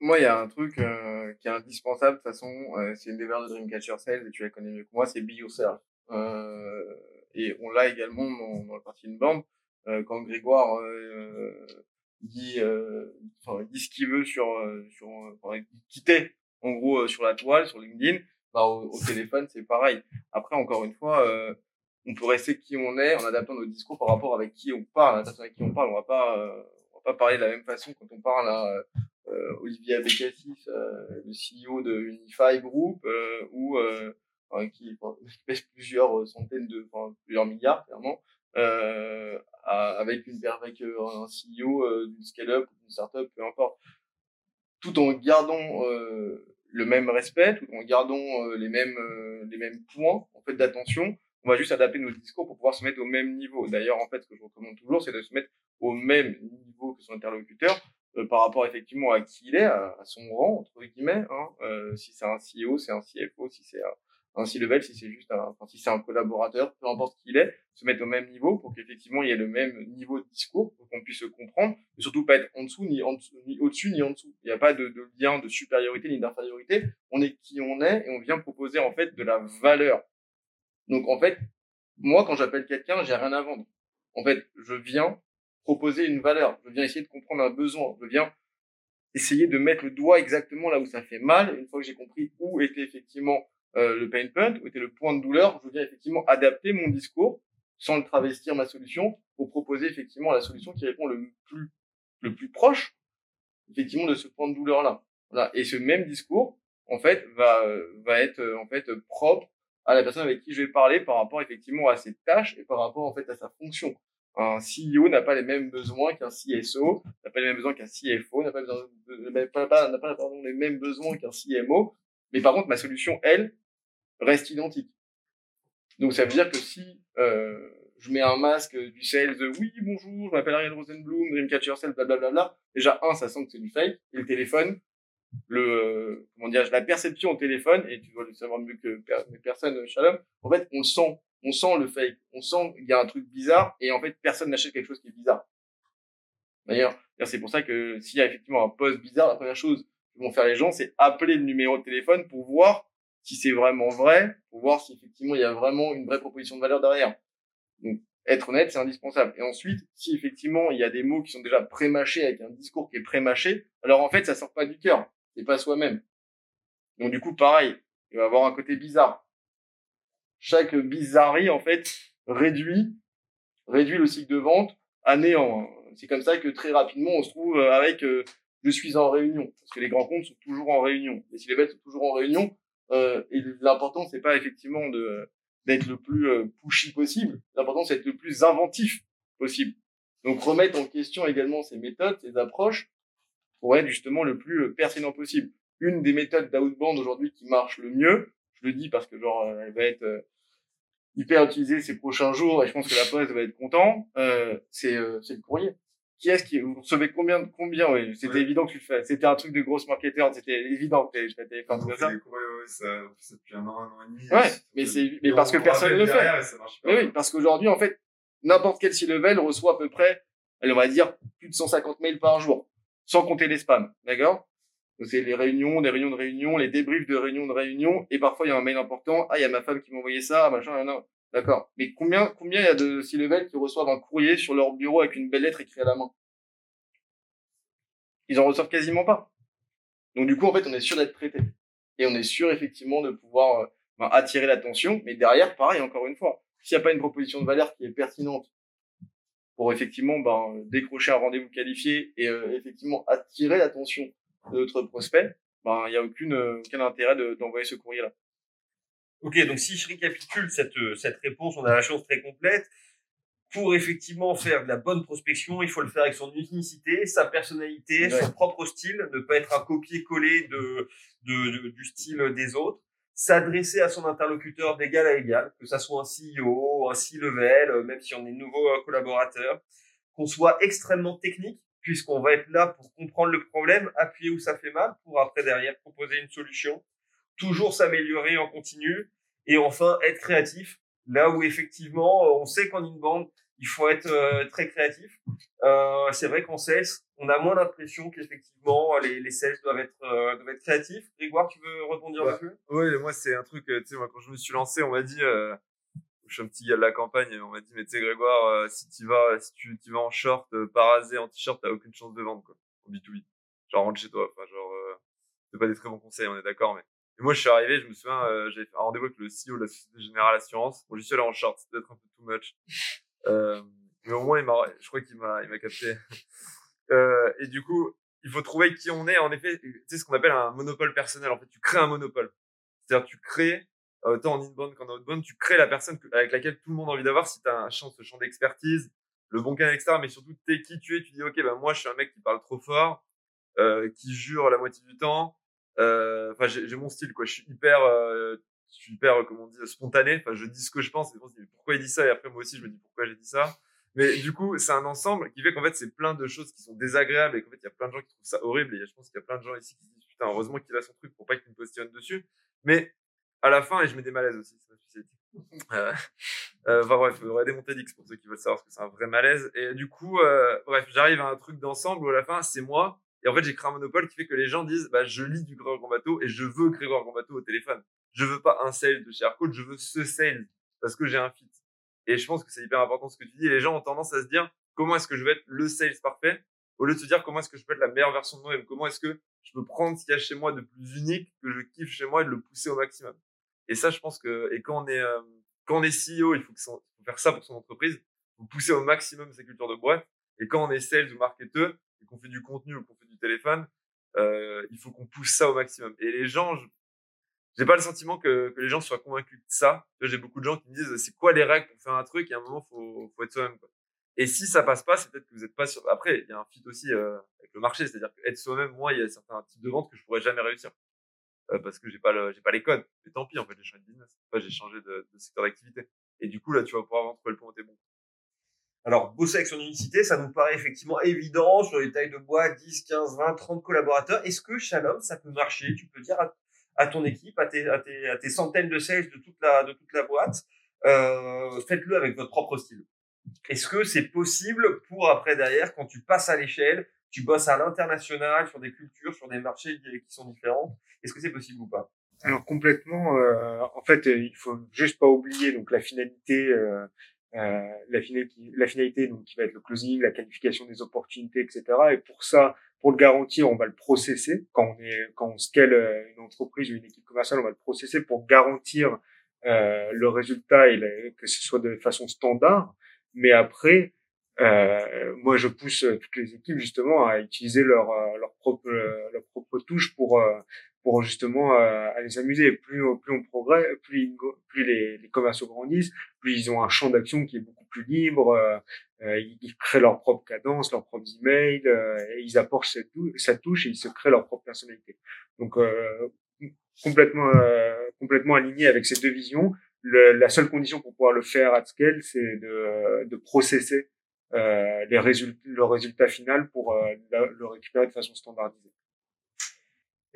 Moi, il y a un truc euh, qui est indispensable de toute façon. euh, c'est une des valeurs de Dreamcatcher Sales et tu la connais mieux que moi. C'est be yourself. Euh, et on l'a également dans, dans le parti inbound. Euh, quand Grégoire euh, dit, euh, enfin, dit ce qu'il veut sur, sur, enfin, il quittait en gros sur la toile, sur LinkedIn, bah, au, téléphone c'est pareil. Après encore une fois, on peut rester qui on est en adaptant notre discours par rapport avec qui on parle, la personne avec qui on parle. On va pas, on va pas parler de la même façon quand on parle à euh, Olivier Abécassis, euh, le CEO de Unify Group, euh, ou euh, enfin, qui, qui pèse plusieurs centaines de, enfin, plusieurs milliards clairement, euh, avec une avec euh, un CEO euh, d'une scale-up ou d'une startup, peu importe, tout en gardant euh, le même respect, tout en gardant euh, les mêmes euh, les mêmes points en fait d'attention. On va juste adapter nos discours pour pouvoir se mettre au même niveau. D'ailleurs, en fait, ce que je recommande toujours, c'est de se mettre au même niveau que son interlocuteur euh, par rapport effectivement à qui il est, à, son rang entre guillemets. Hein. Euh, si c'est un CEO, c'est un CFO, si c'est un, C-level, si c'est juste un, enfin, si c'est un collaborateur, peu importe qui il est, se mettre au même niveau pour qu'effectivement il y ait le même niveau de discours, pour qu'on puisse se comprendre, et surtout pas être en dessous, ni, ni au-dessus, ni en dessous. Il n'y a pas de, de lien de supériorité ni d'infériorité. On est qui on est et on vient proposer en fait de la valeur. Donc en fait, moi quand j'appelle quelqu'un, j'ai rien à vendre. En fait, je viens proposer une valeur. Je viens essayer de comprendre un besoin. Je viens essayer de mettre le doigt exactement là où ça fait mal. Une fois que j'ai compris où était effectivement euh, le pain point, où était le point de douleur, je viens effectivement adapter mon discours sans le travestir ma solution pour proposer effectivement la solution qui répond le plus le plus proche effectivement de ce point de douleur là. Voilà. Et ce même discours en fait va va être euh, en fait propre à la personne avec qui je vais parler par rapport effectivement à ses tâches et par rapport en fait à sa fonction. Un CEO n'a pas les mêmes besoins qu'un CSO, n'a pas les mêmes besoins qu'un CFO, n'a pas, besoin pas, pas, pardon, les mêmes besoins qu'un CMO. Mais par contre, ma solution, elle, reste identique. Donc ça veut dire que si euh, je mets un masque du sales, oui bonjour, je m'appelle Ariel Rosenblum, Dreamcatcher Sales, blablabla. Déjà un, ça sent que c'est du fake. Et le téléphone, le comment dire, la perception au téléphone, et tu dois le savoir mieux que personne, Shalom. En fait, on sent, on sent le fake, on sent qu'il y a un truc bizarre, et en fait personne n'achète quelque chose qui est bizarre. D'ailleurs, c'est pour ça que s'il y a effectivement un post bizarre, la première chose que vont faire les gens, c'est appeler le numéro de téléphone pour voir si c'est vraiment vrai, pour voir si effectivement il y a vraiment une vraie proposition de valeur derrière. Donc, être honnête, c'est indispensable. Et ensuite, si effectivement il y a des mots qui sont déjà pré-mâchés avec un discours qui est pré-mâché, alors en fait, ça sort pas du cœur. C'est pas soi-même. Donc, du coup, pareil. Il va avoir un côté bizarre. Chaque bizarrerie, en fait, réduit, réduit le cycle de vente à néant. hein. C'est comme ça que très rapidement, on se trouve euh, avec euh, je suis en réunion. Parce que les grands comptes sont toujours en réunion. Les c sont toujours en réunion et l'important, c'est pas effectivement de d'être le plus euh, pushy possible. L'important, c'est d'être le plus inventif possible. Donc, remettre en question également ces méthodes, ces approches, pour être justement le plus euh, pertinent possible. Une des méthodes d'outbound aujourd'hui qui marche le mieux, je le dis parce que genre, elle va être hyper utilisée ces prochains jours et je pense que la poste va être content, euh, c'est c'est le courrier qui est-ce qui vous recevez combien combien oui c'était évident que tu le fais. C'était un truc de grosse marketeur c'était évident que ça. ouais, ouais, ça c'est depuis un an un an et demi ouais mais c'est mais parce que personne ne le fait. mais oui parce qu'aujourd'hui en fait n'importe quel C-level reçoit à peu près on va dire plus de 150 mails par jour sans compter les spams d'accord? C'est les réunions, des réunions de réunions, les débriefs de réunions de réunions, et parfois il y a un mail important, ah il y a ma femme qui m'a envoyé ça, machin, non. D'accord. Mais combien, combien il y a de C-level qui reçoivent un courrier sur leur bureau avec une belle lettre écrite à la main? Ils en reçoivent quasiment pas. Donc du coup, en fait, on est sûr d'être traité. Et on est sûr effectivement de pouvoir euh, ben, attirer l'attention. Mais derrière, pareil, encore une fois, s'il n'y a pas une proposition de valeur qui est pertinente pour effectivement ben, décrocher un rendez-vous qualifié et euh, effectivement attirer l'attention de notre prospect, ben il n'y a aucune, euh, aucun intérêt d'envoyer ce courrier-là. Ok, donc si je récapitule cette, euh, cette réponse, on a la chose très complète. Pour effectivement faire de la bonne prospection, il faut le faire avec son unicité, sa personnalité, son propre style, ne pas être un copier-coller de, de, du style des autres, s'adresser à son interlocuteur d'égal à égal, que ça soit un CEO, un C-level, euh, même si on est nouveau euh, collaborateur, qu'on soit extrêmement technique, puisqu'on va être là pour comprendre le problème, appuyer où ça fait mal, pour après derrière proposer une solution, toujours s'améliorer en continu, et enfin, être créatif. Là où effectivement, euh, on sait qu'en inbound, il faut être euh, très créatif. Euh, c'est vrai qu'en sales, on a moins l'impression qu'effectivement les, les sales doivent être, euh, doivent être créatifs. Grégoire, tu veux rebondir dessus? Oui, moi c'est un truc, tu sais, moi quand je me suis lancé, on m'a dit, je suis un petit gars de la campagne, on m'a dit, mais tu sais Grégoire, si tu vas, si tu, tu vas en short, parasé, en t-shirt, t'as aucune chance de vendre quoi, en B2B. Genre rentre chez toi, enfin genre, c'est pas des très bons conseils, on est d'accord, mais et moi, je suis arrivé, je me souviens, euh, j'avais fait un rendez-vous avec le CEO de la Société Générale Assurance. Bon, je suis allé en short, c'était peut-être un peu too much. Euh, mais au moins, il m'a, je crois qu'il m'a, il m'a capté. Euh, et du coup, il faut trouver qui on est. En effet, tu sais ce qu'on appelle un monopole personnel. En fait, tu crées un monopole. C'est-à-dire, tu crées, euh, autant en inbound qu'en outbound, tu crées la personne avec laquelle tout le monde a envie d'avoir si tu as un champ, ce champ d'expertise, le bon canal, etc. Mais surtout, t'es qui tu es. Tu dis, OK, ben, moi, je suis un mec qui parle trop fort, euh, qui jure la moitié du temps, enfin, j'ai mon style, quoi. Je suis hyper, euh, je suis hyper, euh, comment on dit, spontané. Enfin, je dis ce que je pense. Et on se dit, pourquoi il dit ça? Et après, moi aussi, je me dis pourquoi j'ai dit ça? Mais du coup, c'est un ensemble qui fait qu'en fait, c'est plein de choses qui sont désagréables et qu'en fait, il y a plein de gens qui trouvent ça horrible. Et je pense qu'il y a plein de gens ici qui disent, putain, heureusement qu'il a son truc pour pas qu'il me positionne dessus. Mais à la fin, et je mets des malaises aussi, spécialité. Euh, euh, enfin bref, il faudrait des montées d'X pour ceux qui veulent savoir ce que c'est un vrai malaise. Et du coup, euh, bref, j'arrive à un truc d'ensemble où à la fin, c'est moi et en fait, j'ai créé un monopole qui fait que les gens disent, bah, je lis du Grégoire Gambato et je veux Grégoire Gambato au téléphone. Je veux pas un sales de chez Aircode, je veux ce sales parce que j'ai un fit. Et je pense que c'est hyper important ce que tu dis. Les gens ont tendance à se dire, comment est-ce que je vais être le sales parfait? Au lieu de se dire, comment est-ce que je peux être la meilleure version de moi-même? Comment est-ce que je peux prendre ce qu'il y a chez moi de plus unique, que je kiffe chez moi et de le pousser au maximum? Et ça, je pense que, et quand on est, euh, quand on est CEO, il faut, que faut faire ça pour son entreprise. Il faut pousser au maximum sa culture de boîte. Et quand on est sales ou marketeur, qu'on fait du contenu ou qu'on fait du téléphone, euh, il faut qu'on pousse ça au maximum. Et les gens, j'ai pas le sentiment que, que les gens soient convaincus de ça. J'ai beaucoup de gens qui me disent c'est quoi les règles pour faire un truc? Et à un moment faut, faut être soi-même. Et si ça passe pas, c'est peut-être que vous êtes pas sûr. Après, il y a un fit aussi euh, avec le marché, c'est-à-dire qu'être soi-même, moi, il y a certains types de ventes que je pourrais jamais réussir euh, parce que j'ai pas le, j'ai pas les codes. Mais tant pis, en fait, j'ai changé de business. Enfin, j'ai changé de, de secteur d'activité. Et du coup, là, tu vas pouvoir trouver le point où t'es bon. Alors, bosser avec son unicité, ça nous paraît effectivement évident sur les tailles de bois, 10, 15, 20, 30 collaborateurs. Est-ce que Shalom, ça peut marcher? Tu peux dire à, ton équipe, à tes, à, tes, à tes, centaines de sales de toute la, de toute la boîte, euh, faites-le avec votre propre style. Est-ce que c'est possible pour après derrière, quand tu passes à l'échelle, tu bosses à l'international sur des cultures, sur des marchés qui sont différents Est-ce que c'est possible ou pas? Alors complètement, euh, en fait, il faut juste pas oublier donc la finalité euh, euh, la, finalité, donc qui va être le closing, la qualification des opportunités, etc. Et pour ça, pour le garantir, on va le processer quand on est quand on scale euh, une entreprise ou une équipe commerciale, on va le processer pour garantir euh, le résultat et que ce soit de façon standard. Mais après, Euh, moi, je pousse toutes les équipes justement à utiliser leur leur propre leur propre touche pour pour justement aller s'amuser. Plus plus on progresse, plus plus les, les commerciaux grandissent, plus ils ont un champ d'action qui est beaucoup plus libre. ils, créent leur propre cadence, leurs propres emails, et ils apportent cette, cette touche et ils se créent leur propre personnalité. Donc complètement complètement aligné avec ces deux visions le, la seule condition pour pouvoir le faire à scale, c'est de, de processer euh, les résultats, le résultat final pour euh, le récupérer de façon standardisée.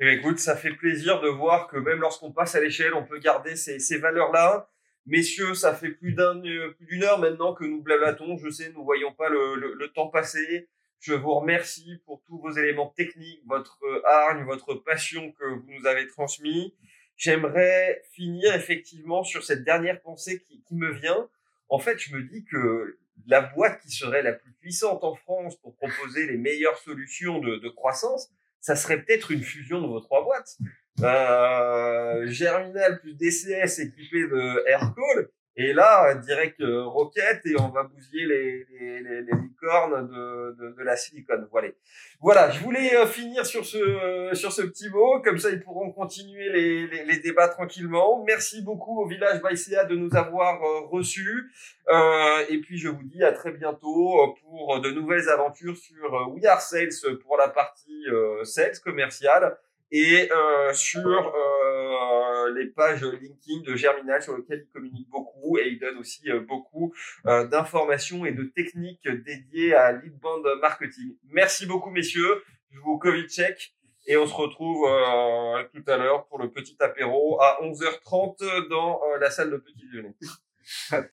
Eh écoute, ça fait plaisir de voir que même lorsqu'on passe à l'échelle, on peut garder ces, valeurs-là. Messieurs, ça fait plus d'un plus d'une heure maintenant que nous blablatons. Je sais, nous voyons pas le, temps passer. Je vous remercie pour tous vos éléments techniques, votre hargne, votre passion que vous nous avez transmis. J'aimerais finir effectivement sur cette dernière pensée qui, me vient. En fait, je me dis que la boîte qui serait la plus puissante en France pour proposer les meilleures solutions de croissance, ça serait peut-être une fusion de vos trois boîtes. Euh, Germinal plus DCS équipé de Aircall et là, direct euh, roquette et on va bousiller les, les, les, les licornes de, de, de, la silicone. Voilà. Voilà, je voulais euh, finir sur ce euh, sur ce petit mot, comme ça ils pourront continuer les, les, les débats tranquillement. Merci beaucoup au village Baïséa de nous avoir reçus. et puis je vous dis à très bientôt pour de nouvelles aventures sur We Are Sales pour la partie sales commerciale et euh, sur euh, les pages LinkedIn de Germinal sur lesquelles il communique beaucoup et il donne aussi euh, beaucoup euh, d'informations et de techniques dédiées à lead band marketing. Merci beaucoup messieurs, je vous covid check et on se retrouve euh, tout à l'heure pour le petit apéro à 11h30 dans la salle de petit déjeuner.